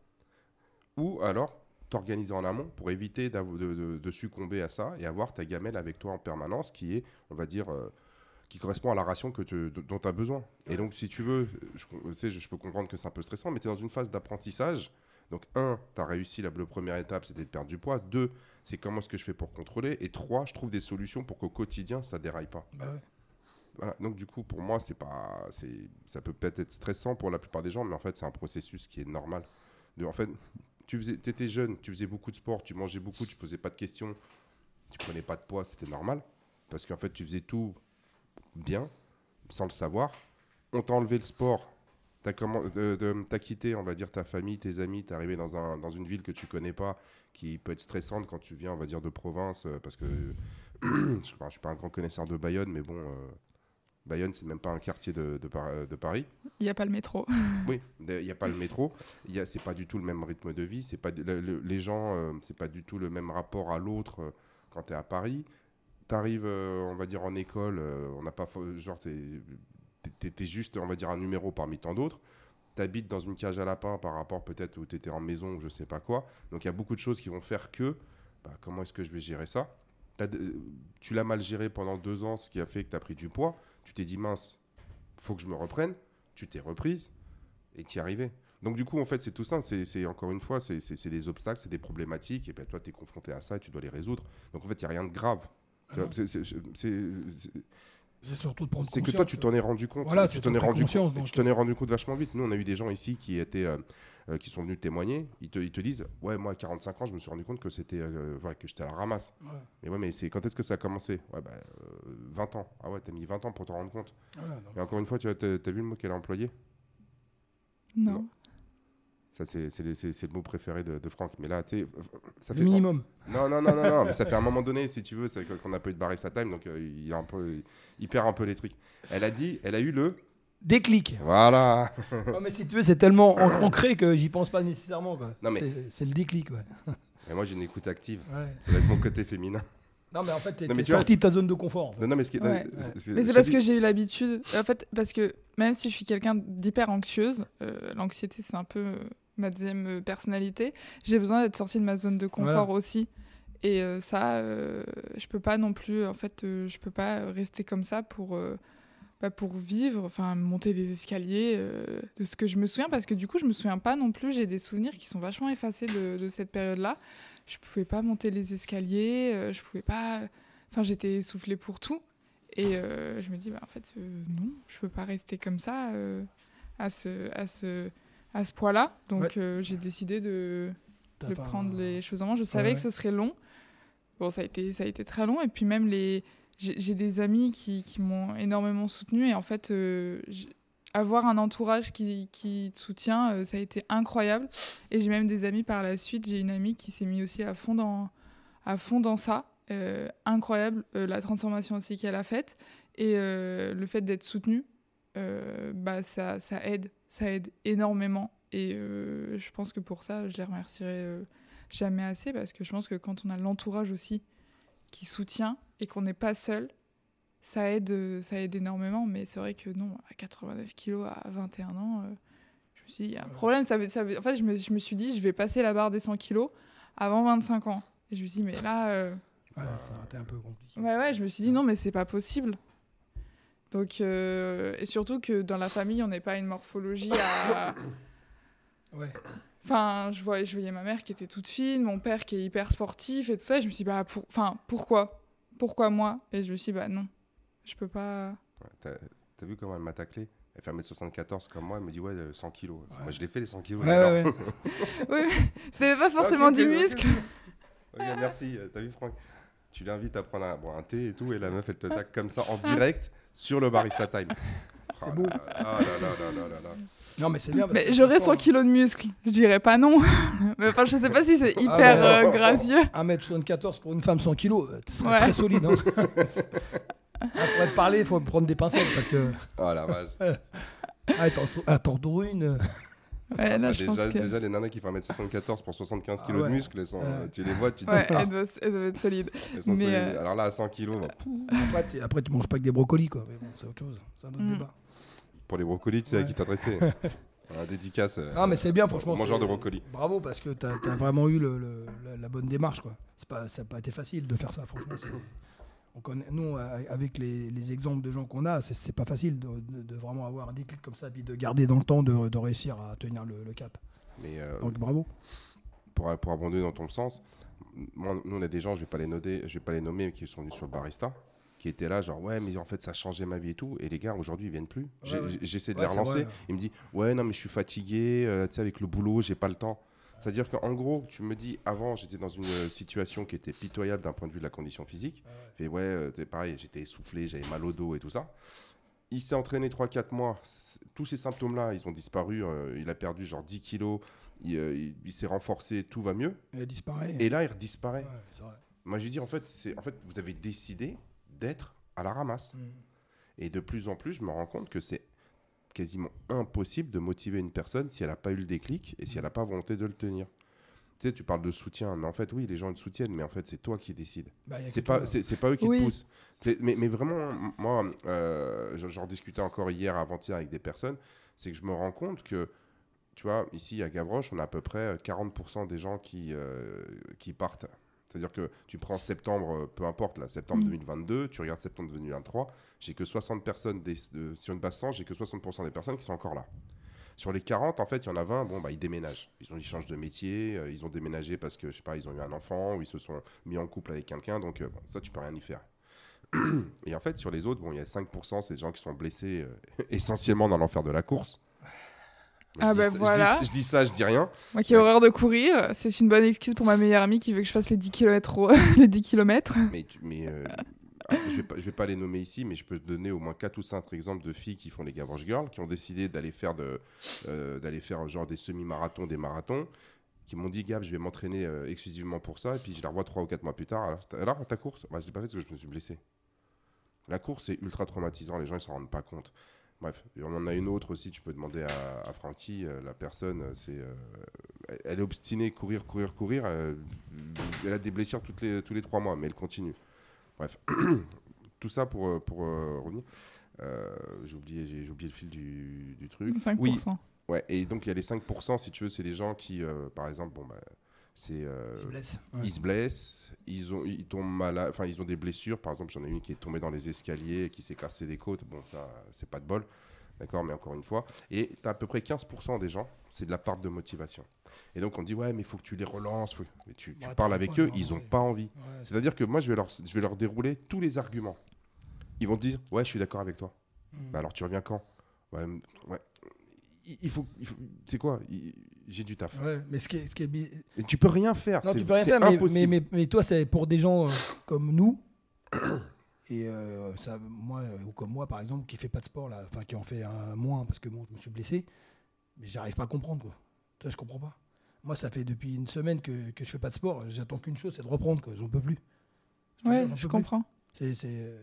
ou alors t'organiser en amont pour éviter de, succomber à ça et avoir ta gamelle avec toi en permanence qui est, on va dire, euh, qui correspond à la ration que dont tu as besoin. Et donc, si tu veux, je, sais, je, peux comprendre que c'est un peu stressant, mais tu es dans une phase d'apprentissage. Donc, un, tu as réussi la, première étape, c'était de perdre du poids. Deux, c'est comment est-ce que je fais pour contrôler. Et trois, je trouve des solutions pour qu'au quotidien, ça déraille pas. Bah. Donc, du coup, pour moi, c'est pas, c'est, ça peut peut-être être stressant pour la plupart des gens, mais en fait, c'est un processus qui est normal. En fait, tu étais jeune, tu faisais beaucoup de sport, tu mangeais beaucoup, tu posais pas de questions, tu prenais pas de poids, c'était normal. Parce qu'en fait, tu faisais tout bien, sans le savoir. On t'a enlevé le sport, t'as t'as quitté, on va dire, ta famille, tes amis, t'es arrivé dans, un, dans une ville que tu connais pas, qui peut être stressante quand tu viens, on va dire, de province, euh, parce que je ne suis pas un grand connaisseur de Bayonne, mais bon, euh, Bayonne, c'est même pas un quartier de, de Par- de Paris. Il n'y a pas le métro. Oui, il n'y a pas le métro. Il c'est pas du tout le même rythme de vie. C'est pas le- le- les gens, euh, c'est pas du tout le même rapport à l'autre euh, quand tu es à Paris. Tu arrives, on va dire en école, euh, on n'a pas genre t'es, t'es juste, on va dire un numéro parmi tant d'autres. Tu habites dans une cage à lapin par rapport peut-être où tu étais en maison ou je sais pas quoi. Donc il y a beaucoup de choses qui vont faire que bah, comment est-ce que je vais gérer ça? Tu l'as mal géré pendant deux ans, ce qui a fait que tu as pris du poids. Tu t'es dit mince, faut que je me reprenne. Tu t'es reprise et t'y arrivé. Donc du coup, en fait, c'est tout ça. C'est encore une fois, c'est- des obstacles, c'est des problématiques. Et ben toi, tu es confronté à ça et tu dois les résoudre. Donc en fait, il n'y a rien de grave. C'est- surtout de prendre c'est que toi, tu t'en es rendu compte. Voilà, tu t'en es rendu compte. Tu t'en es rendu compte vachement vite. Nous, on a eu des gens ici qui étaient, euh, euh, qui sont venus témoigner. Ils te, ils te disent, ouais, moi, à 45 ans, je me suis rendu compte que c'était, euh, ouais, que j'étais à la ramasse. Ouais. Mais ouais, mais c'est quand est-ce que ça a commencé? Ouais, bah, euh, 20 ans. Ah ouais, t'as mis 20 ans pour t'en rendre compte. Donc, Et encore une fois, tu as, vu le mot qu'elle a employé? Non. Non. Ça, c'est le, le mot préféré de, de Franck. Mais là, tu sais, euh, ça le fait. minimum. Non, non, non, non, non, mais ça fait un moment donné, si tu veux, c'est qu'on n'a pas eu de barista time, donc euh, il, a un peu, il perd un peu les trucs. Elle a dit, elle a eu le. Déclic. Voilà non, mais si tu veux, c'est tellement an- ancré que j'y pense pas nécessairement. quoi. Non, mais- C'est- C'est le déclic. Ouais. Et moi, j'ai une écoute active. Ouais. Ça va être mon côté féminin. Non, mais en fait, t'es Non, mais t'es tu vois- sorti de ta zone de confort. en fait. Non, non, mais ce qui est. Ouais. non, c'est- parce que j'ai eu l'habitude. En fait, parce que même si je suis quelqu'un d'hyper anxieuse, euh, l'anxiété c'est un peu euh, ma deuxième euh, personnalité, j'ai besoin d'être sortie de ma zone de confort aussi. Et euh, ça, euh, je peux pas non plus. En fait, euh, je peux pas rester comme ça pour. Bah, pour vivre, enfin monter les escaliers euh, de ce que je me souviens, parce que du coup je me souviens pas non plus, j'ai des souvenirs qui sont vachement effacés de, de cette période-là. Je pouvais pas monter les escaliers, euh, je pouvais pas, enfin j'étais essoufflée pour tout. Et euh, je me dis, bah, en fait, euh, non, je peux pas rester comme ça à ce, à ce, à ce poids-là. Donc Ouais. j'ai décidé de, de prendre les choses en main. Je savais ouais. que ce serait long. Bon, ça a été, ça a été très long. Et puis même les, j'ai des amis qui, qui m'ont énormément soutenu. Et en fait, euh, avoir un entourage qui, qui te soutient, euh, ça a été incroyable. Et j'ai même des amis par la suite. J'ai une amie qui s'est mise aussi à fond dans, à fond dans ça. Euh, incroyable la transformation aussi qu'elle a faite. Et le fait d'être soutenue, bah, ça, ça aide. Ça aide énormément. Et je pense que pour ça, je les remercierai jamais assez parce que je pense que quand on a l'entourage aussi qui soutient et qu'on n'est pas seul, ça aide, euh, ça aide énormément. Mais c'est vrai que non, à 89 kilos, à 21 ans, euh, je me suis dit, il y a un problème. Ça, ça en fait, je me, je me suis dit, je vais passer la barre des 100 kilos avant 25 ans. Et je me suis dit, mais là, euh, Ouais, un peu compliqué. ouais, ouais, je me suis dit, non, mais c'est pas possible. Donc, euh, et surtout que dans la famille, on n'est pas une morphologie à. Ouais. Enfin, je voyais, je voyais ma mère qui était toute fine, mon père qui est hyper sportif et tout ça. Et je me suis dit, bah, pour... enfin, pourquoi? Pourquoi moi? Et je me suis dit, bah non, je peux pas. Ouais, T'as t'as vu comment elle m'a taclé? Elle fait 1m74 comme moi, elle me dit ouais, euh, 100 kilos. Moi, je l'ai fait les 100 kilos. Ouais, ouais, ouais. Oui, mais c'était pas forcément du muscle. Merci. Euh, T'as vu, Franck? Tu l'invites à prendre un, bon, un thé et tout, et la meuf, elle te tacle comme ça en direct sur le Barista Time. C'est beau. Non, mais c'est bien. Mais j'aurais 100 kilos de muscles. Je dirais pas non. mais enfin, je sais pas si c'est ah, hyper euh, gracieux. 1m74 pour une femme 100 kilos, euh, ce serait très solide. Hein. Après parler, il faut me prendre des pincettes parce que. Oh la vache. Ah, t'en une euh, Ouais, là, Ah, je pense déjà, que. déjà, les nanas qui font 1m74 pour 75 Ah kilos ouais. de muscles, elles sont, euh, tu les vois, tu te dis, Ouais, ah, elles doivent, elles doivent être solides. elles sont mais, solides. euh, Alors là, à 100 kilos, bah, Après, tu- après, tu manges pas que des brocolis, quoi. Mais bon, c'est autre chose. C'est un autre Mm. débat. pour les brocolis, tu sais à qui t'adresser. Un dédicace. euh, Non, mais c'est bien, franchement. Mangeur de brocolis. Bravo, parce que t'as as vraiment eu le- le- la, la bonne démarche, quoi. Pas, ça n'a pas été facile de faire ça, franchement. On connaît, nous, euh, avec les, les exemples de gens qu'on a, c'est- pas facile de, de- de vraiment avoir un déclic comme ça, puis de garder dans le temps, de, de réussir à tenir le, le cap. Mais euh, Donc bravo. pour, pour abonder dans ton sens, moi, nous on a des gens, je vais pas les nommer, je vais pas les nommer, qui sont venus sur le barista, qui étaient là, genre ouais, mais en fait ça a changé ma vie et tout. Et les gars aujourd'hui ils viennent plus. Ouais. J'essaie de Ouais, les relancer. Ils me disent ouais non mais je suis fatigué, euh, tu sais avec le boulot j'ai pas le temps. C'est-à-dire qu'en gros, tu me dis, avant, j'étais dans une euh, situation qui était pitoyable d'un point de vue de la condition physique. Et ouais, euh, pareil, j'étais essoufflé, j'avais mal au dos et tout ça. Il s'est entraîné 3-4 mois. Tous ces symptômes-là, ils ont disparu. euh, il a perdu genre 10 kilos. Il, euh, il- il s'est renforcé, tout va mieux. Elle disparaît. Et là, il redisparaît. Ouais, c'est vrai. Moi, je lui dis, en fait, en fait, vous avez décidé d'être à la ramasse. Mm. Et de plus en plus, je me rends compte que c'est quasiment impossible de motiver une personne si elle n'a pas eu le déclic et si elle n'a pas volonté de le tenir. Tu sais, tu parles de soutien, mais en fait, oui, les gens te soutiennent, mais en fait, c'est toi qui décides. Bah, C'est pas, c'est, pas eux qui Oui. te poussent. Mais, mais vraiment, moi, euh, j'en- discutais encore hier, avant-hier avec des personnes, c'est que je me rends compte que, tu vois, ici à Gavroche, on a à peu près euh, 40% des gens qui, euh, qui partent. C'est-à-dire que tu prends septembre, euh, peu importe, là, septembre Mm. 2022, tu regardes septembre 2023, j'ai que 60 personnes, des, de- sur une base 100, j'ai que 60% des personnes qui sont encore là. Sur les 40, en fait, il y en a 20, bon, bah, ils déménagent. Ils, ont, ils changent de métier, euh, ils ont déménagé parce que, je sais pas, ils ont eu un enfant ou ils se sont mis en couple avec quelqu'un, donc euh, bon, ça, tu peux rien y faire. Et en fait, sur les autres, bon, il y a 5%, c'est des gens qui sont blessés euh, essentiellement dans l'enfer de la course. Ah je, bah dis, ça- je dis- voilà. je dis ça, je dis rien. Moi qui ai horreur de courir, c'est une bonne excuse pour ma meilleure amie qui veut que je fasse les 10 km. les 10 km. Mais, tu- mais euh, je vais pas, je vais pas les nommer ici, mais je peux te donner au moins 4 ou 5 exemples de filles qui font les Gavroche Girls, qui ont décidé d'aller faire, de, euh, d'aller faire genre des semi-marathons, des marathons, qui m'ont dit Gab, je vais m'entraîner euh, exclusivement pour ça, et puis je la revois 3 ou 4 mois plus tard. Alors, ta course? Bah, Je l'ai pas fait parce que je me suis blessé. La course, c'est ultra traumatisant, les gens ils s'en rendent pas compte. Bref, et on en a une autre aussi, tu peux demander à, à Francky, euh, la personne, euh, c'est, euh, elle- est obstinée, courir, courir, courir, euh, elle a des blessures toutes les, tous les trois mois, mais elle continue. Bref, tout ça pour, pour revenir. J'ai, oublié, j'ai, oublié le fil du, du truc. 5%. Oui, ouais, et donc il y a les 5%, si tu veux, c'est les gens qui, par exemple, bon, bah, c'est, euh, Ils se blessent. Ouais. ils se blessent, ils, ont, ils tombent malades, enfin ils ont des blessures. Par exemple, j'en ai une qui est tombée dans les escaliers et qui s'est cassé des côtes. Bon, ça, c'est pas de bol, d'accord, mais encore une fois. Et tu as à peu près 15% des gens, c'est de la part de motivation. Et donc on dit, ouais, mais il faut que tu les relances. faut- Mais tu, parles avec eux, ils n'ont pas envie. Ouais, C'est-à-dire que moi, je vais, leur, je vais leur dérouler tous les arguments. Ils vont te dire, ouais, je suis d'accord avec toi. Mm. Bah alors tu reviens quand? Ouais. Il- Il faut, faut- c'est quoi? Il- J'ai du taf. Ouais, mais ce qui est, ce qui est bi- Et tu peux rien faire. Non, tu peux rien faire, mais, mais, impossible. mais, mais toi, c'est pour des gens euh, comme nous, et euh, ça, moi, euh, ou comme moi, par exemple, qui fait pas de sport, là, enfin, qui en fait un moins parce que bon, je me suis blessé, mais j'arrive pas à comprendre, quoi. Toi, je comprends pas. Moi, ça fait depuis une semaine que, que je fais pas de sport, j'attends qu'une chose, c'est de reprendre, quoi. J'en peux plus. Je Ouais, je comprends.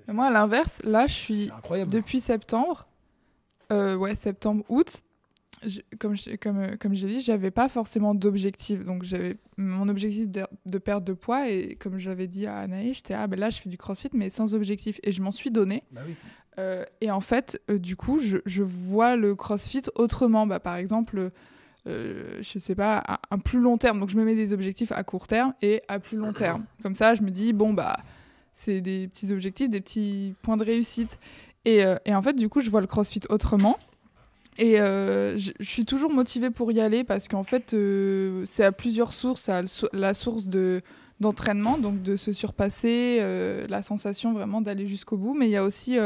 Moi, à l'inverse, là, je suis c'est incroyable. depuis septembre, euh, ouais, septembre, août, je- comme je- comme euh, comme j'ai dit, j'avais pas forcément d'objectif. Donc j'avais mon objectif de, de perte de poids et comme j'avais dit à Anaïs, j'étais ah ben là je fais du CrossFit mais sans objectif et je m'en suis donné. Bah oui. Euh, et en fait, euh, du coup, je, je vois le CrossFit autrement. Bah, par exemple, euh, je sais pas, à un plus long terme. Donc, je me mets des objectifs à court terme et à plus long terme. Comme ça, je me dis, bon, bah, c'est des petits objectifs, des petits points de réussite. Et, euh, et en fait, du coup, je vois le CrossFit autrement. Et euh, je, suis toujours motivée pour y aller parce qu'en fait, euh, c'est à plusieurs sources. Le sou- la source de d'entraînement, donc de se surpasser, euh, la sensation vraiment d'aller jusqu'au bout. Mais il y a aussi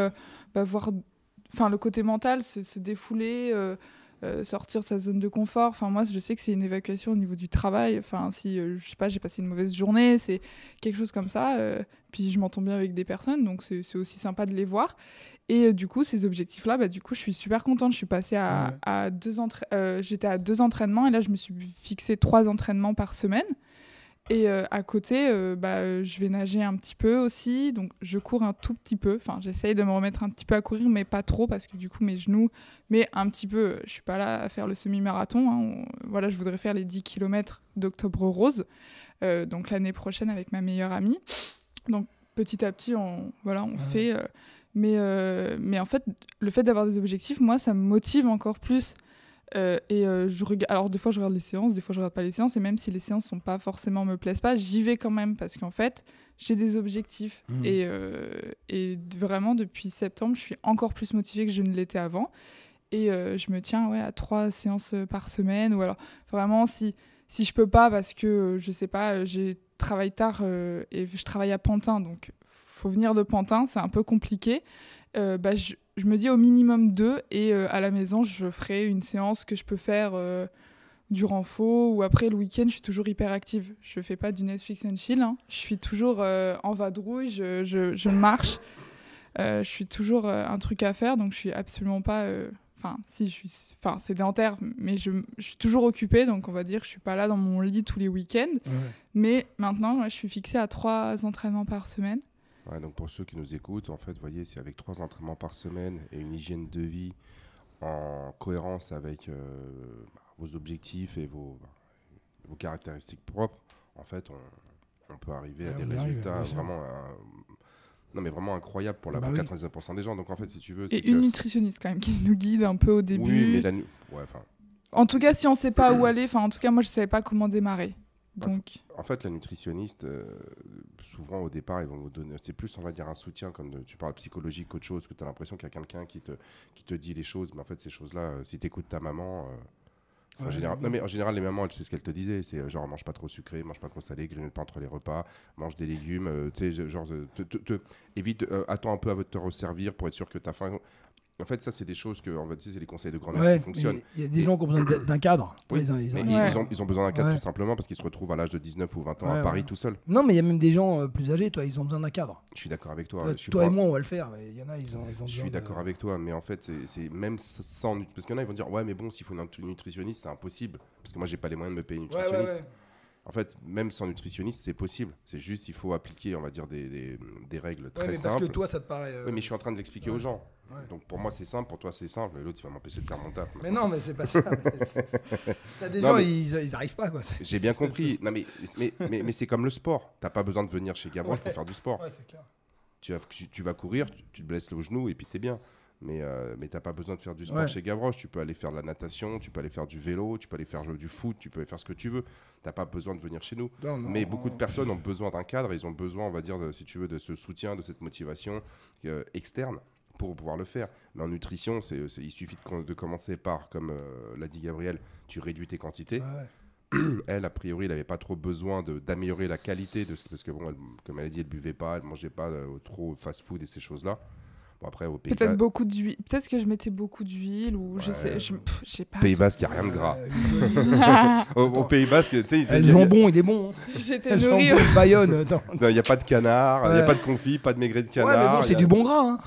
bah, voir, le côté mental, se, défouler, sortir de sa zone de confort. Enfin moi, je sais que c'est une évacuation au niveau du travail. Enfin si je sais pas, j'ai passé une mauvaise journée, c'est quelque chose comme ça. puis je m'entends bien avec des personnes, donc c'est c'est aussi sympa de les voir. Et euh, du coup, ces objectifs-là, bah, du coup, je suis super contente. Je suis passée à, Ouais. à deux entra- euh, j'étais à deux entraînements et là, je me suis fixé trois entraînements par semaine. Et euh, à côté, euh, bah, je vais nager un petit peu aussi. Donc, je cours un tout petit peu. Enfin, j'essaye de me remettre un petit peu à courir, mais pas trop parce que du coup, mes genoux. Mais un petit peu. Je suis pas là à faire le semi-marathon. hein. On- Voilà, je voudrais faire les 10 km d'Octobre Rose. donc, l'année prochaine avec ma meilleure amie. Donc, petit à petit, on, voilà, on Ouais. fait. Mais, euh, mais en fait, le fait d'avoir des objectifs, moi, ça me motive encore plus. Euh, et euh, je regarde, alors des fois je regarde les séances, des fois je regarde pas les séances, et même si les séances sont pas forcément me plaisent pas, j'y vais quand même parce qu'en fait j'ai des objectifs Mhm. et, euh, et vraiment depuis septembre je suis encore plus motivée que je ne l'étais avant et je me tiens ouais à trois séances par semaine ou alors vraiment si si je peux pas parce que je sais pas j'ai travaillé tard et je travaille à Pantin donc faut venir de Pantin c'est un peu compliqué euh, bah, je, je me dis au minimum deux et euh, à la maison je ferai une séance que je peux faire euh, durant faux ou après le week-end je suis toujours hyper active je fais pas du Netflix and chill hein. je suis toujours en vadrouille je, je, je marche je suis toujours un truc à faire donc je suis absolument pas enfin si je suis enfin sédentaire mais je, je suis toujours occupée donc on va dire que je suis pas là dans mon lit tous les week-ends Ouais. mais maintenant, ouais, je suis fixée à trois entraînements par semaine. Ouais, donc pour ceux qui nous écoutent, en fait, vous voyez, c'est avec trois entraînements par semaine et une hygiène de vie en cohérence avec euh, vos objectifs et vos, vos caractéristiques propres, en fait, on, on peut arriver à des arrive, résultats vraiment, euh, non mais vraiment incroyables pour la Bah pour oui. 99% des gens. Donc en fait, si tu veux, c'est Et que- une nutritionniste quand même qui nous guide un peu au début. oui, mais la nu- ouais, En tout cas, si on sait pas où aller, enfin en tout cas moi je savais pas comment démarrer. Donc En fait, la nutritionniste, euh, souvent au départ, ils vont vous donner. C'est plus, on va dire, un soutien, comme de- tu parles psychologique qu'autre chose, que tu as l'impression qu'il y a quelqu'un qui te, qui te dit les choses. Mais en fait, ces choses-là, euh, si tu écoutes ta maman. euh, en, général, non, mais en général, les mamans, elles, c'est ce qu'elles te disaient. C'est genre, mange pas trop sucré, mange pas trop salé, grignote pas entre les repas, mange des légumes. tu sais, genre, te, te- te- évite, attends un peu avant de te resservir pour être sûr que tu as faim. En fait, ça, c'est des choses que, en fait, c'est les conseils de grand-mère Ouais, qui fonctionnent. Il y a des gens qui ont besoin d'un- cadre. Oui, Ils ont- ils ont- Mais Ouais. ils, ont, ils ont besoin d'un cadre Ouais. tout simplement parce qu'ils se retrouvent à l'âge de 19 ou 20 ans Ouais, à Paris ouais. tout seul. Non, mais il y a même des gens euh, plus âgés, toi, ils ont besoin d'un cadre. Je suis d'accord avec toi. Toi, pas- et moi, on va le faire. Il y en a, ils ont, ils ont Je suis de- d'accord avec toi, mais en fait, c'est- même sans. Parce qu'il y en a, ils vont dire Ouais, mais bon, s'il faut une nut- nutritionniste, c'est impossible. Parce que moi, j'ai pas les moyens de me payer une Ouais, ouais, nutritionniste. ouais. En fait, même sans nutritionniste, c'est possible. C'est juste, il faut appliquer, on va dire, des, des- des règles Ouais, très mais simples. parce que toi, ça te paraît. euh, Oui, mais je suis en train de l'expliquer ouais. aux gens. Ouais. Donc pour moi, c'est simple, pour toi, c'est simple, et l'autre, il va m'empêcher de faire mon taf. Mais non, mais c'est pas ça. T'as des Non, gens, ils, ils arrivent pas, quoi. J'ai bien compris. Non, mais, mais, mais, mais c'est comme le sport. T'as pas besoin de venir chez Gavroche Ouais. pour faire du sport. Ouais, clair. tu vas, tu, tu vas courir, tu, tu te blesses le genou et puis t'es bien. Mais, euh, mais t'as pas besoin de faire du sport chez Gavroche. Tu peux aller faire de la natation, tu peux aller faire du vélo, tu peux aller faire du foot, tu peux aller faire ce que tu veux. T'as pas besoin de venir chez nous. Non, non, mais beaucoup de personnes ont besoin d'un cadre. Ils ont besoin, on va dire, de, si tu veux, de ce soutien, de cette motivation euh, externe pour pouvoir le faire. Mais en nutrition, c'est, il suffit de, com- de commencer par, comme euh, l'a dit Gabriel, tu réduis tes quantités. Ouais. Elle, a priori, elle n'avait pas trop besoin de- d'améliorer la qualité de ce parce que bon, elle- comme elle a dit, elle buvait pas, elle mangeait pas euh, trop fast-food et ces choses-là. Bon après au Pays peut-être beaucoup d'huile. Peut-être que je mettais beaucoup d'huile ou je Ouais. sais. Je pff, j'ai pas. Pays Basque, il n'y a rien de gras. Euh. Au, au Pays Basque, tu sais, Le il y a- jambon, il est bon. hein. J'étais Le nourrie. jambon Bayonne. il n'y a pas de canard, il n'y a Ouais. pas de confit, pas de maigret de Ouais, canard. mais bon, c'est a- du bon gras. hein.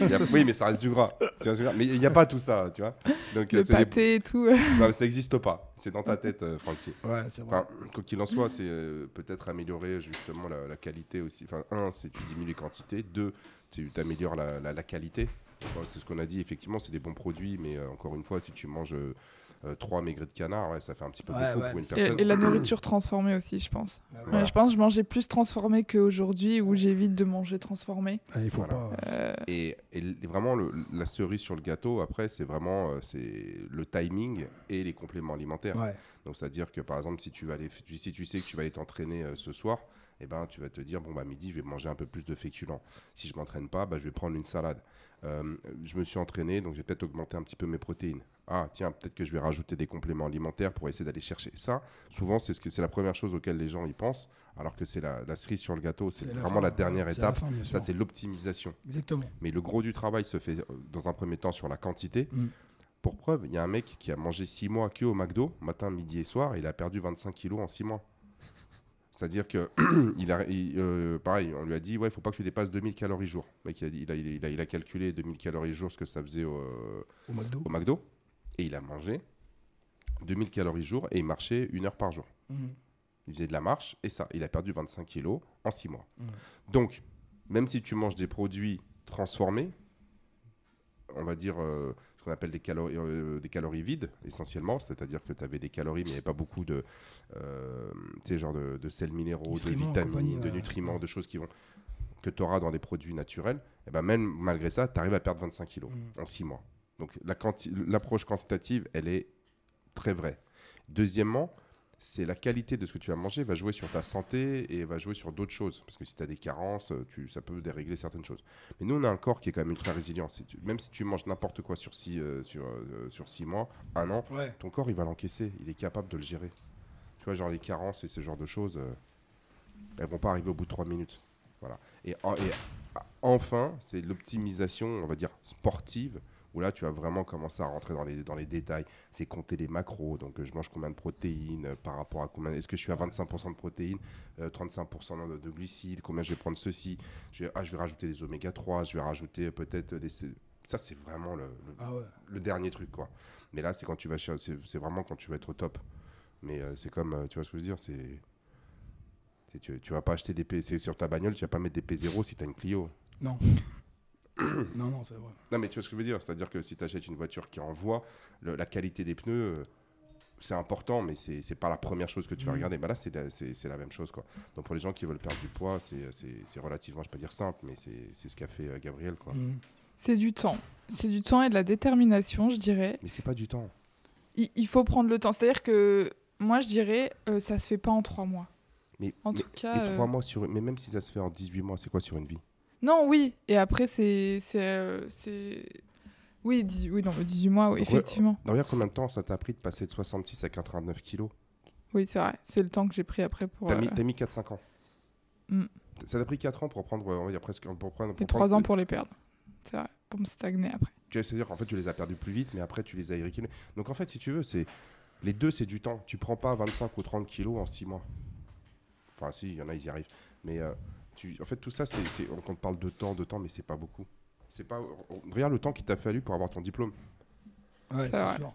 a- oui, mais ça reste du gras. Tu vois je mais il n'y a pas tout ça, tu vois. Donc Le euh, c'est des- pâté et tout. non, ça n'existe pas. C'est dans ta tête, euh, Francky. Ouais, c'est vrai. Enfin, quoi qu'il en soit, c'est euh, peut-être améliorer justement la, la qualité aussi. Enfin, un, c'est tu diminues les quantités. Deux, tu améliores la, la- la qualité. Bon, c'est ce qu'on a dit, effectivement, c'est des bons produits, mais euh, encore une fois, si tu manges euh, trois maigrets de canard, ouais, ça fait un petit peu Ouais, beaucoup ouais, pour une personne. Et, et la nourriture transformée aussi, je pense. Ah, Ouais, je pense que je mangeais plus transformé qu'aujourd'hui où j'évite de manger transformé. Ah, il faut Voilà. pas. Euh, Et, vraiment, le- la cerise sur le gâteau, après, c'est vraiment euh, c'est le timing et les compléments alimentaires. Ouais. Donc, c'est-à-dire que par exemple, si tu, vas aller, si tu sais que tu vas aller t'entraîner euh, ce soir, eh ben, tu vas te dire, bon, bah, midi, je vais manger un peu plus de féculents. Si je m'entraîne pas, bah, je vais prendre une salade. Euh, je me suis entraîné, donc j'ai peut-être augmenté un petit peu mes protéines. Ah, tiens, peut-être que je vais rajouter des compléments alimentaires pour essayer d'aller chercher ça. Souvent, c'est ce que c'est la première chose auquel les gens y pensent, alors que c'est la, la cerise sur le gâteau. C'est vraiment fin, la dernière ouais, c'est la étape. fin, Ça, c'est l'optimisation. Exactement. Mais le gros du travail se fait euh, dans un premier temps sur la quantité. Mm. Pour preuve, il y a un mec qui a mangé 6 mois que au McDo, matin, midi et soir, et il a perdu 25 kilos en 6 mois. C'est-à-dire que, il a, il, euh, pareil, on lui a dit, ouais, il faut pas que tu dépasses 2000 calories jour. Le mec, il a, dit- il a, il a- il a calculé 2000 calories jour, ce que ça faisait au, Au McDo. au McDo, et il a mangé 2000 calories jour, et il marchait une heure par jour. Mhm. Il faisait de la marche, et ça, il a perdu 25 kilos en 6 mois. Mhm. Donc, même si tu manges des produits transformés, on va dire euh, qu'on appelle des calories, euh, des calories vides, essentiellement, c'est-à-dire que tu avais des calories, mais il n'y avait pas beaucoup de, euh, genre de, de sels minéraux, Nutriments, de vitamines, de ouais. nutriments, de choses qui vont que tu auras dans les produits naturels, et ben même malgré ça, tu arrives à perdre 25 kilos Mhm. en 6 mois. Donc la quanti- l'approche quantitative, elle est très vraie. Deuxièmement, c'est la qualité de ce que tu vas manger va jouer sur ta santé et va jouer sur d'autres choses. Parce que si tu as des carences, euh, tu, ça peut dérégler certaines choses. Mais nous, on a un corps qui est quand même ultra résilient. Si tu- même si tu manges n'importe quoi sur 6 sur, euh, sur six mois, un an, Ouais. ton corps, il va l'encaisser. Il est capable de le gérer. Tu vois, genre les carences et ce genre de choses, euh, elles vont pas arriver au bout de 3 minutes. Voilà. Et, en- et enfin, c'est l'optimisation, on va dire, sportive, où là, tu vas vraiment commencer à rentrer dans les, dans les détails. C'est compter les macros, donc euh, je mange combien de protéines euh, par rapport à combien. Est-ce que je suis à 25% de protéines, euh, 35% de, de glucides, combien je vais prendre ceci je vais, ah, je vais rajouter des oméga 3, je vais rajouter euh, peut-être des. Ça, c'est vraiment le, le- Ah ouais. le dernier truc, quoi. Mais là, c'est quand tu vas c'est vraiment quand tu vas être au top. Mais euh, c'est comme, euh, tu vois ce que je veux dire, c'est Tu, tu vas pas acheter des P, sur ta bagnole, tu vas pas mettre des P0 si tu as une Clio. Non. Non, non, c'est vrai. Non, mais tu vois ce que je veux dire C'est-à-dire que si tu achètes une voiture qui envoie, le- la qualité des pneus, euh, c'est important, mais c'est c'est pas la première chose que tu vas Mhm. regarder. Bah là, c'est la, c'est- c'est la même chose. Quoi. Donc pour les gens qui veulent perdre du poids, c'est- c'est c'est relativement, je vais pas dire simple, mais c'est c'est ce qu'a fait euh, Gabriel. Quoi. Mhm. C'est du temps. C'est du temps et de la détermination, je dirais. Mais c'est pas du temps. Il, il faut prendre le temps. C'est-à-dire que moi, je dirais, euh, ça se fait pas en trois mois. Mais, En mais, tout cas, mais trois euh, mois sur, mais même si ça se fait en 18 mois, c'est quoi sur une vie? Non, oui. Et après, c'est. euh, Oui, 18, oui, dans le 18 mois, oui, effectivement. Non, Regarde combien de temps ça t'a pris de passer de 66 à 89 kilos? Oui, c'est vrai. C'est le temps que j'ai pris après pour. T'as euh, mis, mis 4-5 ans. Mm. Ça t'a pris 4 ans pour prendre, on va presque, pour prendre, pour Et prendre- 3 ans pour les perdre. C'est vrai. Pour me stagner après. C'est-à-dire qu'en fait, tu les as perdus plus vite, mais après, tu les as irréquilibrés. Donc, en fait, si tu veux, c'est les deux, c'est du temps. Tu prends pas 25 ou 30 kilos en 6 mois. Enfin, si, il y en a, ils y arrivent. Mais euh, tu... en fait, tout ça, c'est, c'est- on parle de temps, de temps, mais c'est pas beaucoup. C'est pas. Regarde le temps qu'il t'a fallu pour avoir ton diplôme. Ouais, C'est sûr.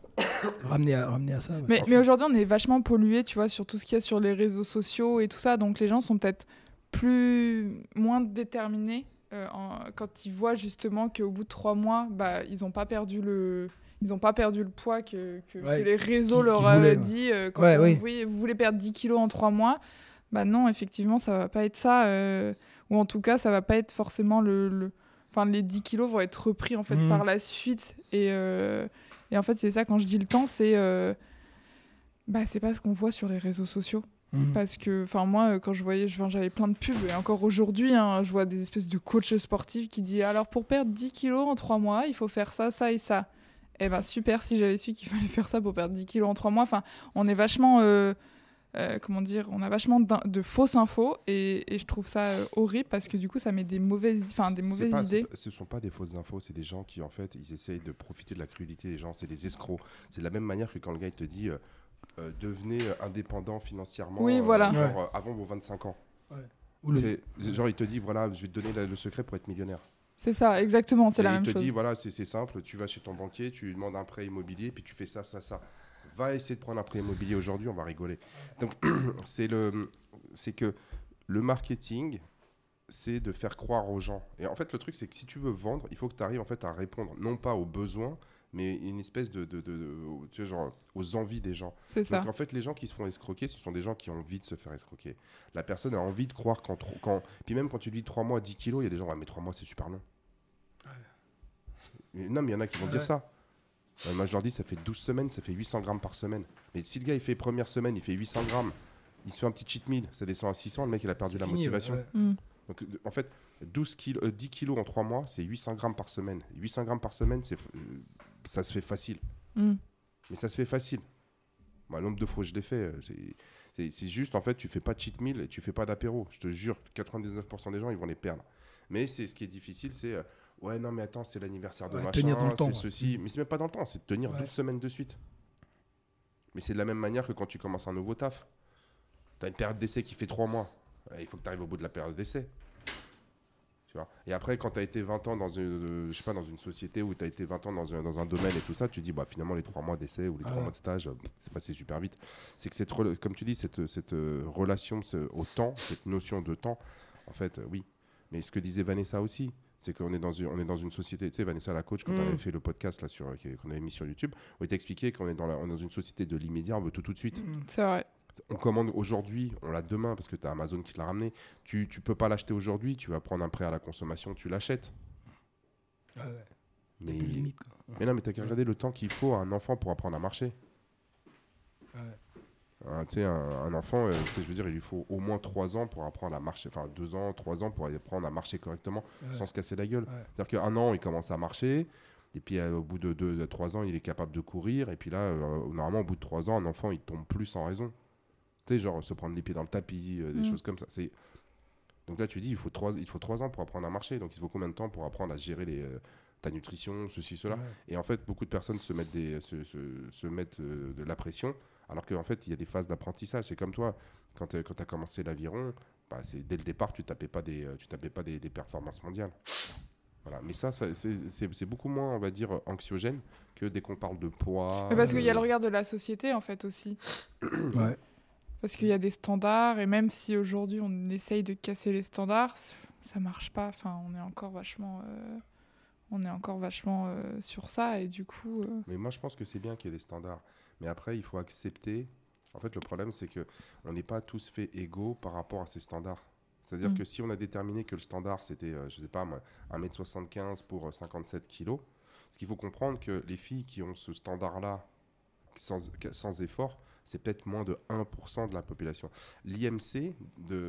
ramener, à, ramener à ça. ouais. Mais, aujourd'hui, on est vachement pollué, tu vois, sur tout ce qu'il y a sur les réseaux sociaux et tout ça. Donc les gens sont peut-être plus moins déterminés euh, en- quand ils voient justement qu'au bout de trois mois, bah, ils n'ont pas perdu le. Ils n'ont pas perdu le poids que, que- que Ouais, les réseaux qui- leur avaient dit. euh, quand Ouais, on oui. voyait- vous voulez perdre 10 kilos en trois mois. Bah non, effectivement, ça va pas être ça. euh, ou en tout cas, ça va pas être forcément le. le- Enfin, les 10 kilos vont être repris en fait Mhm. par la suite. Et, euh, et en fait, c'est ça, quand je dis le temps, c'est. euh, bah, c'est pas ce qu'on voit sur les réseaux sociaux. Mhm. Parce que, enfin, moi, euh, quand je voyais, j'avais plein de pubs, et encore aujourd'hui, hein, je vois des espèces de coachs sportifs qui disent alors pour perdre 10 kilos en 3 mois, il faut faire ça, ça et ça. Eh ben, super, si j'avais su qu'il fallait faire ça pour perdre 10 kilos en 3 mois. Enfin, on est vachement. euh, euh, comment dire On a vachement de fausses infos, et, et je trouve ça euh, horrible parce que du coup, ça met des mauvaises, enfin, des mauvaises pas- idées. ce sont pas des fausses infos, c'est des gens qui, en fait, ils essayent de profiter de la crudité des gens. C'est des escrocs. C'est de la même manière que quand le gars il te dit euh, euh, devenez indépendant financièrement. Oui, euh, voilà. genre, Ouais. euh, avant vos 25 ans. Genre, il te dit voilà, je vais te donner la- le secret pour être millionnaire. C'est ça, exactement, c'est Et la il même te chose. dit voilà, c'est c'est simple, tu vas chez ton banquier, tu lui demandes un prêt immobilier, puis tu fais ça, ça, ça. Va essayer de prendre un prêt immobilier aujourd'hui, on va rigoler. Donc, c'est le, c'est que le marketing, c'est de faire croire aux gens. Et en fait, le truc, c'est que si tu veux vendre, il faut que tu arrives en fait à répondre non pas aux besoins, mais une espèce de, de, de- de- tu vois, genre, aux envies des gens. C'est ça. Donc en fait, les gens qui se font escroquer, ce sont des gens qui ont envie de se faire escroquer. La personne a envie de croire qu'en quand, puis même quand tu dis 3 mois, 10 kilos, il y a des gens, ah, mais 3 mois, c'est super long. Mais non, mais il y en a qui vont dire Ouais. ça. Euh, moi, je leur dis, ça fait 12 semaines, ça fait 800 grammes par semaine. Mais si le gars, il fait première semaine, il fait 800 grammes, il se fait un petit cheat meal, ça descend à 600, le mec, il a perdu la fini, motivation. ouais. Mm. Donc, en fait, 12 kilos, euh, 10 kilos en 3 mois, c'est 800 grammes par semaine. 800 grammes par semaine, c'est, euh, ça se fait facile. Mm. Mais ça se fait facile. Le nombre de fois que je l'ai fait, euh, c'est- juste, en fait, tu fais pas de cheat meal et tu fais pas d'apéro. Je te jure, 99% des gens, ils vont les perdre. Mais c'est ce qui est difficile, c'est euh, ouais, non, mais attends, c'est l'anniversaire de Ouais, machin, tenir dans le c'est ceci. Mais c'est même pas dans le temps, c'est de tenir Ouais. 12 semaines de suite. Mais c'est de la même manière que quand tu commences un nouveau taf. Tu as une période d'essai qui fait 3 mois. Il faut que tu arrives au bout de la période d'essai. Tu vois et après, quand tu as été 20 ans dans une, euh, je sais pas, dans une société ou tu as été 20 ans dans un, dans un domaine et tout ça, tu dis bah, finalement, les 3 mois d'essai ou les 3 Ah. mois de stage, euh, c'est passé super vite. C'est que cette, comme tu dis, cette, cette euh, relation ce- au temps, cette notion de temps, en fait, oui. Mais ce que disait Vanessa aussi, c'est qu'on est dans une, on est dans une société, tu sais, Vanessa la coach, quand Mm. on avait fait le podcast là sur, qu'on avait mis sur YouTube, où il t'expliquait qu'on est dans, la- on est dans une société de l'immédiat, on veut tout tout de suite. Mhm. C'est vrai. On commande aujourd'hui, on l'a demain parce que tu as Amazon qui te l'a ramené. Tu, tu peux pas l'acheter aujourd'hui, tu vas prendre un prêt à la consommation, tu l'achètes. Ouais, ouais. Mais, limite, quoi. mais non, mais t'as qu'à regarder le temps qu'il faut à un enfant pour apprendre à marcher. Ouais. Un, un enfant, euh, je veux dire, il lui faut au moins 3 ans pour apprendre à marcher, enfin 2 ans, 3 ans pour apprendre à marcher correctement Ouais. sans se casser la gueule. Ouais. C'est-à-dire qu'un an, il commence à marcher, et puis euh, au bout de 2 3 ans, il est capable de courir, et puis là, euh, normalement, au bout de 3 ans, un enfant, il tombe plus sans raison. Tu sais, genre se prendre les pieds dans le tapis, des Mm. choses comme ça. C'est... Donc là, tu dis, il faut, 3, il faut 3 ans pour apprendre à marcher, donc il faut combien de temps pour apprendre à gérer les, ta nutrition, ceci, cela? Ouais. et en fait, beaucoup de personnes se mettent, des, se, se- se mettent de la pression, alors qu'en fait, il y a des phases d'apprentissage. C'est comme toi, quand tu as commencé l'aviron, bah, c'est dès le départ, tu tapais pas des, euh, tu tapais pas des, des performances mondiales. Voilà. Mais ça, ça, c'est- beaucoup moins, on va dire, anxiogène que dès qu'on parle de poids. Mais parce qu'il y a euh, le regard de la société, en fait, aussi. Ouais. Parce qu'il y a des standards, et même si aujourd'hui on essaye de casser les standards, ça marche pas. Enfin, on est encore vachement, euh, on est encore vachement euh, sur ça, et du coup. euh, Mais moi, je pense que c'est bien qu'il y ait des standards. Mais après, il faut accepter. En fait, le problème, c'est que on n'est pas tous fait égaux par rapport à ces standards. C'est-à-dire Mm. que si on a déterminé que le standard, c'était, euh, je sais pas, moi, 1m75 pour euh, 57 kg, ce qu'il faut comprendre que les filles qui ont ce standard-là, sans, sans effort, c'est peut-être moins de 1% de la population. L'IMC,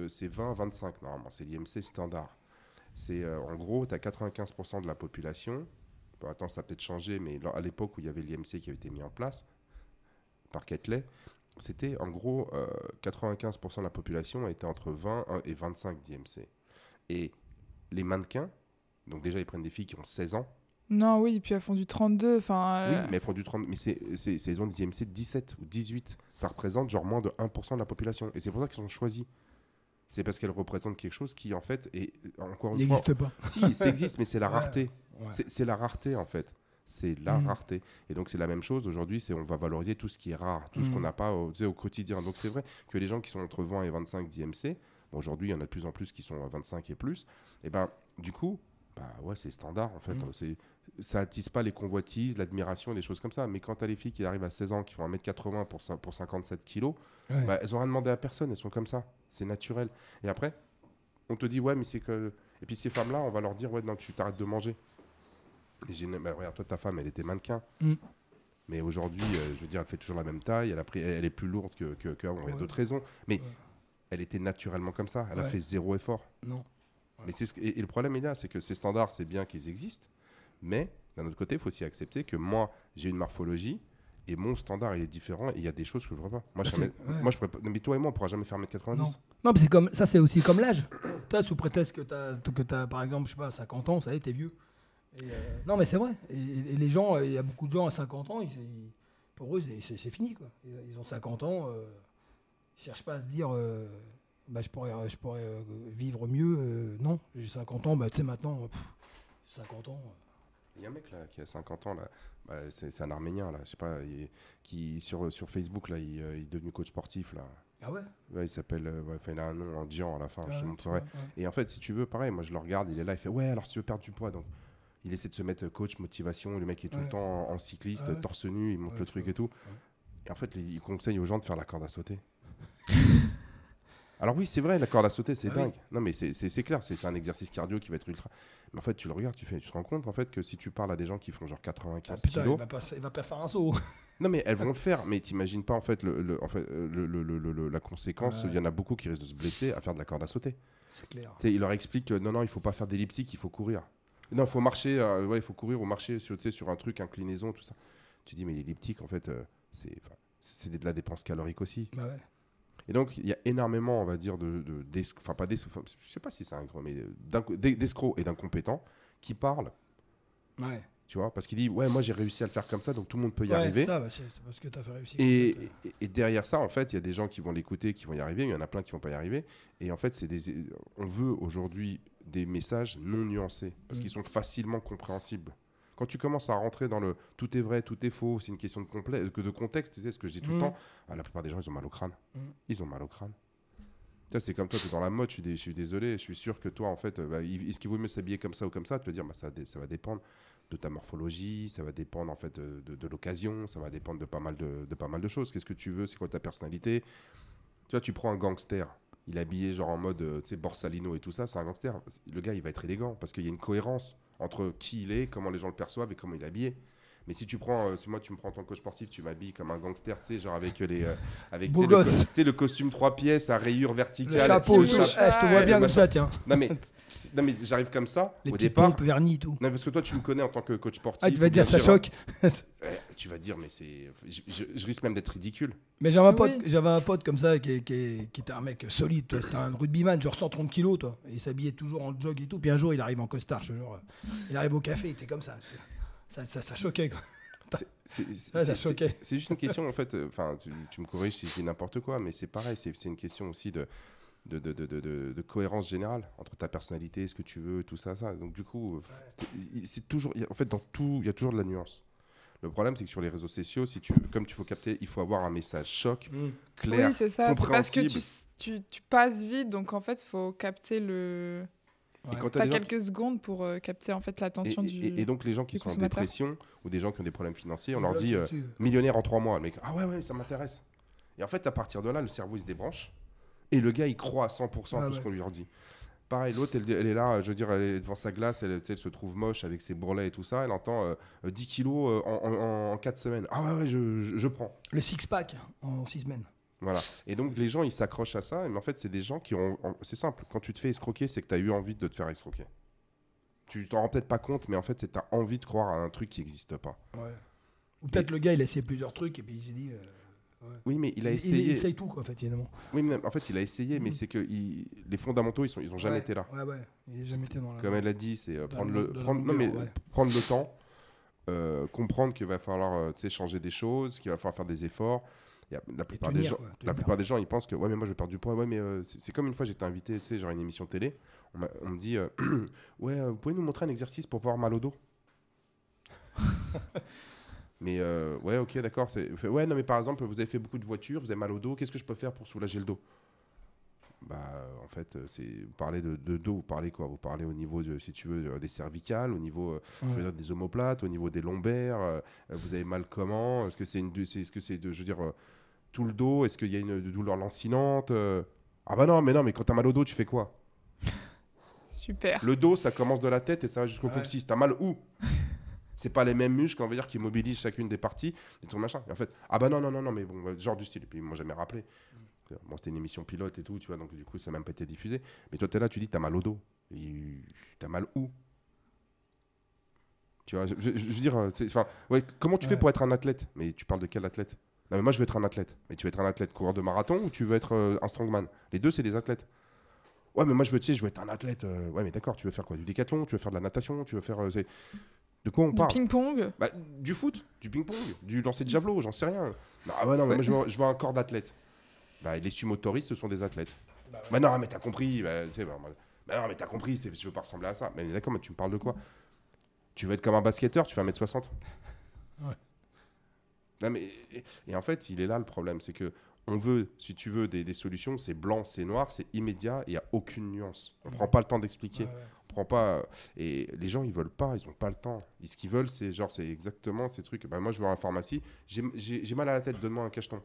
c'est 20-25 normalement, c'est l'IMC standard. C'est euh, en gros, tu as 95% de la population. Bon, attends, ça a peut-être changé, mais à l'époque où il y avait l'IMC qui avait été mis en place par Ketley, c'était en gros euh, 95% de la population était entre 20 et 25 d'IMC. Et les mannequins, donc déjà ils prennent des filles qui ont 16 ans, Non, oui, puis elles font du 32. Enfin, oui, euh, mais elles font du 30, mais c'est, c'est, c'est- ils ont des IMC de 17 ou 18. Ça représente genre moins de 1% de la population. Et c'est pour ça qu'ils sont choisis. C'est parce qu'elles représentent quelque chose qui en fait est encore une fois. n'existe pas. Si, ça existe, mais c'est la rareté. Ouais. C'est, c'est la rareté en fait. C'est la Mm. rareté. Et donc c'est la même chose aujourd'hui, c'est on va valoriser tout ce qui est rare, tout ce Mm. qu'on n'a pas au, tu sais, au quotidien. Donc c'est vrai que les gens qui sont entre 20 et 25 d'IMC, bon, aujourd'hui il y en a de plus en plus qui sont à 25 et plus, et ben du coup, bah ouais, c'est standard en fait. Mm. C'est, ça attise pas les convoitises, l'admiration, des choses comme ça. Mais quand tu as les filles qui arrivent à 16 ans, qui font 1m80 pour, cin- pour 57 kilos, Ouais. bah, elles n'ont rien demandé à personne, elles sont comme ça. C'est naturel. Et après, on te dit, ouais, mais c'est que. Et puis ces femmes-là, on va leur dire, ouais, non, tu t'arrêtes de manger. Et j'ai une- bah, regarde, toi, ta femme, elle était mannequin. Mm. Mais aujourd'hui, euh, je veux dire, elle fait toujours la même taille, elle, a pris, elle est plus lourde que. que, que- il y a Ouais. d'autres raisons. Mais Ouais. elle était naturellement comme ça. Elle a fait zéro effort. Non. Mais c'est ce que- et, et le problème est là, c'est que ces standards, c'est bien qu'ils existent, mais d'un autre côté, il faut aussi accepter que moi, j'ai une morphologie et mon standard il est différent et il y a des choses que je ne pourrais pas. Moi, je, Bah, ouais. moi, je pourrais mais toi et moi, on ne pourra jamais faire 1m90. Non. Non, mais c'est comme ça, c'est aussi comme l'âge. Toi, sous prétexte que tu as, as, par exemple, je sais pas, 50 ans, ça y est, t'es vieux. Et, euh, non, mais c'est vrai. Et, et les gens, euh, il y a beaucoup de gens à 50 ans, ils- ils- pour eux, c'est- fini. Quoi. Ils, ils ont 50 ans, euh, ils cherchent pas à se dire, euh, bah, je pourrais, je pourrais vivre mieux. non, j'ai 50 ans, bah, tu sais, maintenant, pff, 50 ans. Il y a un mec là qui a 50 ans là, bah, c'est un Arménien là, je sais pas, il- qui sur sur Facebook là, il, il est devenu coach sportif là. Ah ouais? Ouais, il s'appelle, ouais, il a un nom en Dian à la fin, je te Ouais, montrerai. ouais. Et en fait, si tu veux, pareil, moi je le regarde, il est là, il fait ouais, alors si tu veux perdre du poids, donc il essaie de se mettre coach motivation, le mec est tout le temps en, en cycliste, Ouais. torse nu, il monte Ouais, le truc et tout. Et en fait, il conseille aux gens de faire la corde à sauter. alors oui, c'est vrai, la corde à sauter, c'est Ah oui. dingue. Non, mais c'est- clair, c'est un exercice cardio qui va être ultra. Mais en fait, tu le regardes, tu, fais, tu te rends compte en fait que si tu parles à des gens qui font genre Ah, 95 putain, il kilos, va, pas, il va pas faire un saut. non mais elles vont le faire, mais t'imagines pas en fait, le, le- en fait euh, le- le- la conséquence. Il Ouais. y en a beaucoup qui risquent de se blesser à faire de la corde à sauter. C'est clair. Tu sais, il leur explique que non, non, il faut pas faire d'elliptique, il faut courir. Non, il faut marcher, euh, ouais, il faut courir ou marcher sur, sur un truc, inclinaison, tout ça. Tu dis, mais l'elliptique, en fait, euh, c'est de la dépense calorique aussi. Bah ouais. Et donc, il y a énormément, on va dire, de. enfin, pas d'es- je sais pas si c'est un gros, mais d'es- d'escrocs et d'incompétents qui parlent, Ouais. Tu vois, parce qu'il dit, ouais, moi j'ai réussi à le faire comme ça, donc tout le monde peut y Ouais, arriver. ça, bah, c'est parce que as fait réussir. Et, et- et derrière ça, en fait, il y a des gens qui vont l'écouter, qui vont y arriver. Il y en a plein qui vont pas y arriver. Et en fait, c'est des, on veut aujourd'hui des messages non nuancés parce Mm. qu'ils sont facilement compréhensibles. Quand tu commences à rentrer dans le tout est vrai, tout est faux, c'est une question de, complè- que de contexte, tu sais ce que je dis tout le Mm. temps, ah, la plupart des gens, ils ont mal au crâne. Mm. Ils ont mal au crâne. Ça, c'est comme toi, tu es dans la mode, je suis, dé- je suis désolé, je suis sûr que toi, en fait, euh, bah, est-ce qu'il vaut mieux s'habiller comme ça ou comme ça? Tu peux dire, bah, ça, ça va dépendre de ta morphologie, ça va dépendre en fait de, l'occasion, ça va dépendre de pas mal de, de pas mal de choses. Qu'est-ce que tu veux? C'est quoi ta personnalité? Tu vois, tu prends un gangster, il est habillé genre en mode, euh, tu sais, Borsalino et tout ça, c'est un gangster. Le gars, il va être élégant parce qu'il y a une cohérence entre qui il est, comment les gens le perçoivent et comment il est habillé. Mais si tu prends, euh, si moi tu me prends en tant que coach sportif, tu m'habilles comme un gangster, tu sais, genre avec les, euh, avec tu Beau sais, le, co- gosse. tu sais, le costume trois pièces à rayures Le verticales, chapeau, le tout. le chapeau. Eh, je te vois bien comme ça, tiens. Non mais, non mais j'arrive comme ça Les au petites départ. pompes vernies et tout. Non parce que toi tu me connais en tant que coach sportif. Ah, tu vas dire ça sûr, choque. Tu vas dire mais c'est, je, je- je risque même d'être ridicule. Mais j'avais un, Oui. pote, j'avais un pote comme ça qui, qui- qui était un mec solide, toi. C'était un rugbyman, genre 130 kilos, toi. Et il s'habillait toujours en jog et tout. Puis un jour, il arrive en costard, je te jure. Il arrive au café, il était comme ça. Ça, ça, ça choquait, quoi. C'est- Ouais, juste une question en fait. euh, Enfin, tu, tu me corriges si je dis n'importe quoi, mais c'est pareil. C'est c'est une question aussi de de, de, de, de- de- de cohérence générale entre ta personnalité, ce que tu veux, tout ça, ça. Donc du coup, euh, c'est toujours. il y a- En fait, dans tout, il y a toujours de la nuance. Le problème, c'est que sur les réseaux sociaux, si tu, comme tu faut capter, il faut avoir un message choc, Mm. clair. Oui, c'est ça. Parce que tu, tu, tu passes vite, donc en fait, il faut capter le. Et Ouais. qui- quelques secondes pour euh, capter en fait l'attention du. et- et donc les gens qui sont en dépression ou des gens qui ont des problèmes financiers, on leur dit euh, millionnaire en trois mois. Le mec, ah ouais, ouais, ça m'intéresse. Et en fait, à partir de là, le cerveau il se débranche et le gars il croit à 100% à Ah tout ce qu'on lui leur dit. Pareil, l'autre, elle, elle est là, je veux dire, elle est devant sa glace, elle, se trouve moche avec ses bourrelets et tout ça. Elle entend euh, euh, 10 kilos euh, en, 4 semaines. Ah ouais, ouais, je, je- je prends. Le six-pack en six semaines. Voilà. Et donc les gens, ils s'accrochent à ça. Mais en fait, c'est des gens qui ont. C'est simple. Quand tu te fais escroquer, c'est que tu as eu envie de te faire escroquer. Tu t'en rends peut-être pas compte, mais en fait, c'est que tu as envie de croire à un truc qui n'existe pas. Ou peut-être le gars, il a essayé plusieurs trucs et puis il s'est dit. euh, Oui, mais il a il, essayé. essaye tout, quoi, en fait, finalement. Oui, mais en fait, il a essayé, mais Mhm. c'est que il- les fondamentaux, ils sont, ils ont jamais Ouais, été là. Ouais, ouais. Il n'a jamais été dans la. Comme elle a dit, c'est euh, prendre le, prendre, non, mais longueur, ouais. prendre le temps, euh, comprendre qu'il va falloir tu sais, changer des choses, qu'il va falloir faire des efforts. Il y a- la plupart des gens, quoi, la tenir. plupart des gens, ils pensent que ouais, mais moi je vais perdre du poids. Ouais, mais euh, c'est comme une fois j'étais invité, tu sais, genre une émission télé. On, me dit euh, ouais, euh, vous pouvez nous montrer un exercice pour pas avoir mal au dos? mais euh, ouais, ok, d'accord. Ouais, non, mais par exemple, vous avez fait beaucoup de voitures, vous avez mal au dos. Qu'est-ce que je peux faire pour soulager le dos? Bah, en fait, euh, c'est vous parlez de, de dos, vous parlez quoi? Vous parlez au niveau, de, si tu veux, euh, des cervicales, au niveau euh, je veux dire, des omoplates, au niveau des lombaires. vous avez mal comment? Est-ce que c'est une, c'est- est-ce que c'est, de, je veux dire, tout le dos? Est-ce qu'il y a une douleur lancinante euh? Ah bah non, mais non, mais quand t'as mal au dos, tu fais quoi? Super. Le dos, ça commence de la tête et ça va jusqu'au Ouais. coccyx. T'as mal où? C'est pas les mêmes muscles, on va dire, qui mobilisent chacune des parties, et tout machin. Et en fait, ah bah non, non, non, non, mais bon, genre du style. Et puis ils m'ont jamais rappelé. Bon, c'était une émission pilote et tout, tu vois, donc du coup, ça n'a même pas été diffusé. Mais toi, t'es là, tu dis, t'as mal au dos. T'as mal où? Tu vois, je, je- je veux dire, enfin, ouais, comment tu fais pour être un athlète? Mais tu parles de quel athlète? Non, mais moi, je veux être un athlète. Mais tu veux être un athlète coureur de marathon ou tu veux être euh, un strongman? Les deux, c'est des athlètes. Ouais, mais moi, je veux, tu sais, je veux être un athlète. euh, ouais, mais d'accord, tu veux faire quoi? Du décathlon? Tu veux faire de la natation? Tu veux faire. euh, de quoi on Du parle? ping-pong? Bah, Du foot, du ping-pong, du lancer de javelot, j'en sais rien. Non, ah ouais, non, mais moi, je veux, je veux un corps d'athlète. Bah, les sumotoristes, ce sont des athlètes. Bah, non, mais t'as compris. Bah, bah, bah, non, mais t'as compris, je veux pas ressembler à ça. Mais d'accord, mais tu me parles de quoi? Tu veux être comme un basketteur, tu fais 1m60 Ouais. Non, mais, et, et en fait, il est là le problème, c'est que on veut, si tu veux, des, des solutions, c'est blanc, c'est noir, c'est immédiat, il n'y a aucune nuance. On prend pas le temps d'expliquer. Ouais, ouais. On prend pas. Et les gens, ils veulent pas, ils ont pas le temps. Et ce qu'ils veulent, c'est genre, c'est exactement ces trucs. Bah, moi, je vais à la pharmacie, j'ai mal à la tête, donne-moi un cacheton.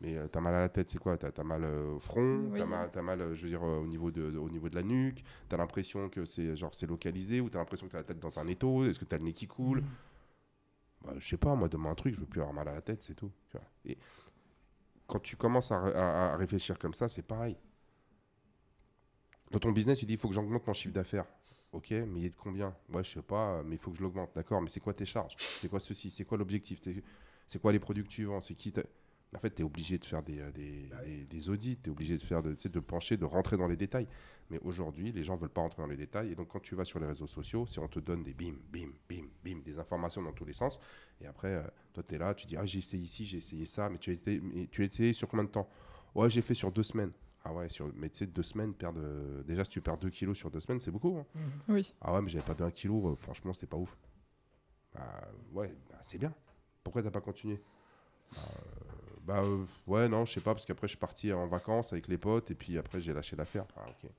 Mais euh, t'as mal à la tête, c'est quoi? T'as as mal euh, au front, Oui. t'as mal, mal, euh, je veux dire, au niveau de, de- au niveau de la nuque. T'as l'impression que c'est genre c'est localisé ou t'as l'impression que t'as la tête dans un étau? Est-ce que t'as le nez qui coule? Mhm. bah, Je sais pas, moi, donne-moi un truc, je veux plus avoir mal à la tête, c'est tout. tu vois. Et quand tu commences à, à- à réfléchir comme ça, c'est pareil. Dans ton business, tu dis il faut que j'augmente mon chiffre d'affaires. Ok, mais il est de combien? Ouais, je sais pas, mais il faut que je l'augmente. D'accord, mais c'est quoi tes charges? C'est quoi ceci? C'est quoi l'objectif? C'est quoi les produits que tu vends? C'est qui En fait, tu es obligé de faire des, euh, des, Bah oui. des- des audits, tu es obligé de faire de, tu sais, de pencher, de rentrer dans les détails. Mais aujourd'hui, les gens veulent pas rentrer dans les détails. Et donc, quand tu vas sur les réseaux sociaux, si on te donne des bim, bim, bim, bim, des informations dans tous les sens, et après, euh, toi, tu es là, tu dis Ah, j'ai essayé ici, j'ai essayé ça, mais tu as, été, mais tu as essayé sur combien de temps? Ouais, j'ai fait sur deux semaines. Ah ouais, sur, mais tu sais, deux semaines, perdre, déjà, si tu perds deux kilos sur deux semaines, c'est beaucoup. hein. Mhm. Oui. Ah ouais, mais j'avais pas d'un kilo, euh, franchement, c'était pas ouf. Bah ouais, bah, c'est bien. Pourquoi t'as pas continué? Bah, euh, bah, euh, ouais, non, je sais pas, parce qu'après je suis parti en vacances avec les potes et puis après j'ai lâché l'affaire. Ah ok.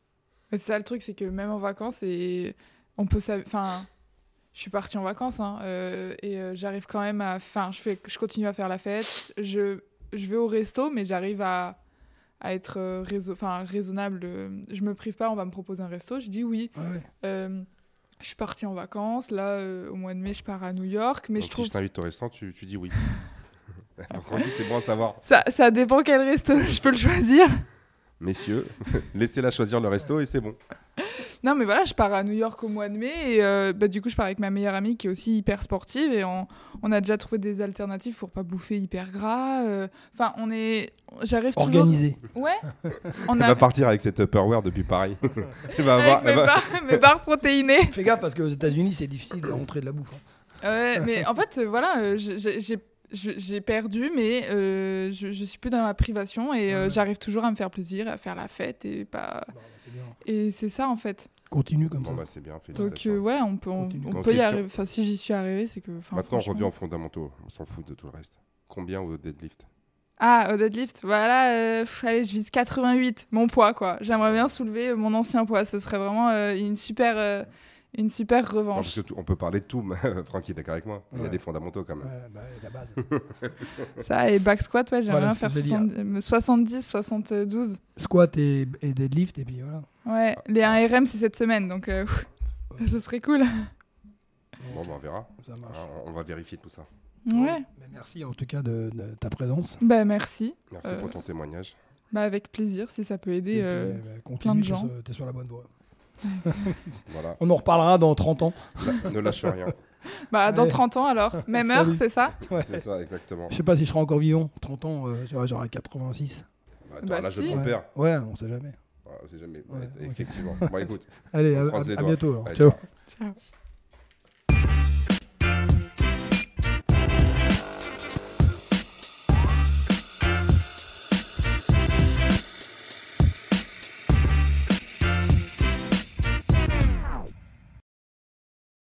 Mais C'est ça le truc, c'est que même en vacances, et on peut Enfin, je suis partie en vacances hein, euh, et euh, j'arrive quand même à. Enfin, je, fais... je continue à faire la fête. Je, je vais au resto, mais j'arrive à, à être euh, raison... enfin, raisonnable. euh, Je me prive pas, on va me proposer un resto. Je dis oui. Ouais. Euh, je suis partie en vacances. Là, euh, au mois de mai, je pars à New York. Mais Donc je trouve. si je t'invite au restaurant, tu, tu dis oui. C'est bon à savoir. Ça, ça dépend quel resto je peux le choisir. Messieurs, laissez-la choisir le resto et c'est bon. Non, mais voilà, je pars à New York au mois de mai et euh, bah, du coup, je pars avec ma meilleure amie qui est aussi hyper sportive et on, on a déjà trouvé des alternatives pour pas bouffer hyper gras. euh. Enfin, on est. J'arrive toujours. Organisé. Ouais. On Elle a. va partir avec cette Tupperware depuis Paris. elle va avoir, Avec mes, elle va- barres, mes barres protéinées. Fais gaffe parce qu'aux États-Unis, c'est difficile de rentrer de la bouffe. hein. Ouais, mais en fait, euh, voilà, j'ai- j'ai perdu, mais euh, je, je suis plus dans la privation et euh, Ouais. j'arrive toujours à me faire plaisir, à faire la fête et pas. Bah. Et c'est ça en fait. Continue comme Bon, ça. bah, c'est bien, Donc euh, ouais, on peut, on, on peut y arriver. Enfin, si j'y suis arrivé, c'est que. Maintenant, on franchement- revient aux fondamentaux. On s'en fout de tout le reste. Combien au deadlift? Ah, au deadlift, voilà, euh, pff, allez, je vise 88, mon poids, quoi. J'aimerais bien soulever mon ancien poids, ce serait vraiment euh, une super, euh, une super Non, parce revanche. que tout- On peut parler de tout, mais Francky est d'accord avec moi. Il y a des fondamentaux quand même. Ouais, bah, la base. Ça, et back squat, ouais, j'aimerais Voilà bien faire je veux 60 euh, 70, 72. Squat et, et deadlift, et puis voilà. Ouais, les 1RM, c'est cette semaine, donc euh, ce serait cool. Bon, bah, on verra. Ça marche. Hein, on- va vérifier tout ça. Ouais, Mais merci en tout cas de, de ta présence. bah merci. Merci Euh, pour ton témoignage. Bah avec plaisir, si ça peut aider. Puis, euh, bah, continue, plein de gens. sur- T'es sur la bonne voie. Voilà. On en reparlera dans 30 ans. La- ne lâche rien. Bah dans Ouais. 30 ans alors, même heure, c'est ça Ouais. C'est ça, exactement. Je sais pas si je serai encore vivant. 30 ans, euh, j'aurai- j'aurai 86. Bah, Bah, l'âge de ton Ouais. père. Ouais, on sait jamais. Ouais, on sait jamais. Ouais, Ouais. Effectivement. Bon, écoute. Allez, à, à bientôt. alors. Allez, Ciao. ciao. Ciao.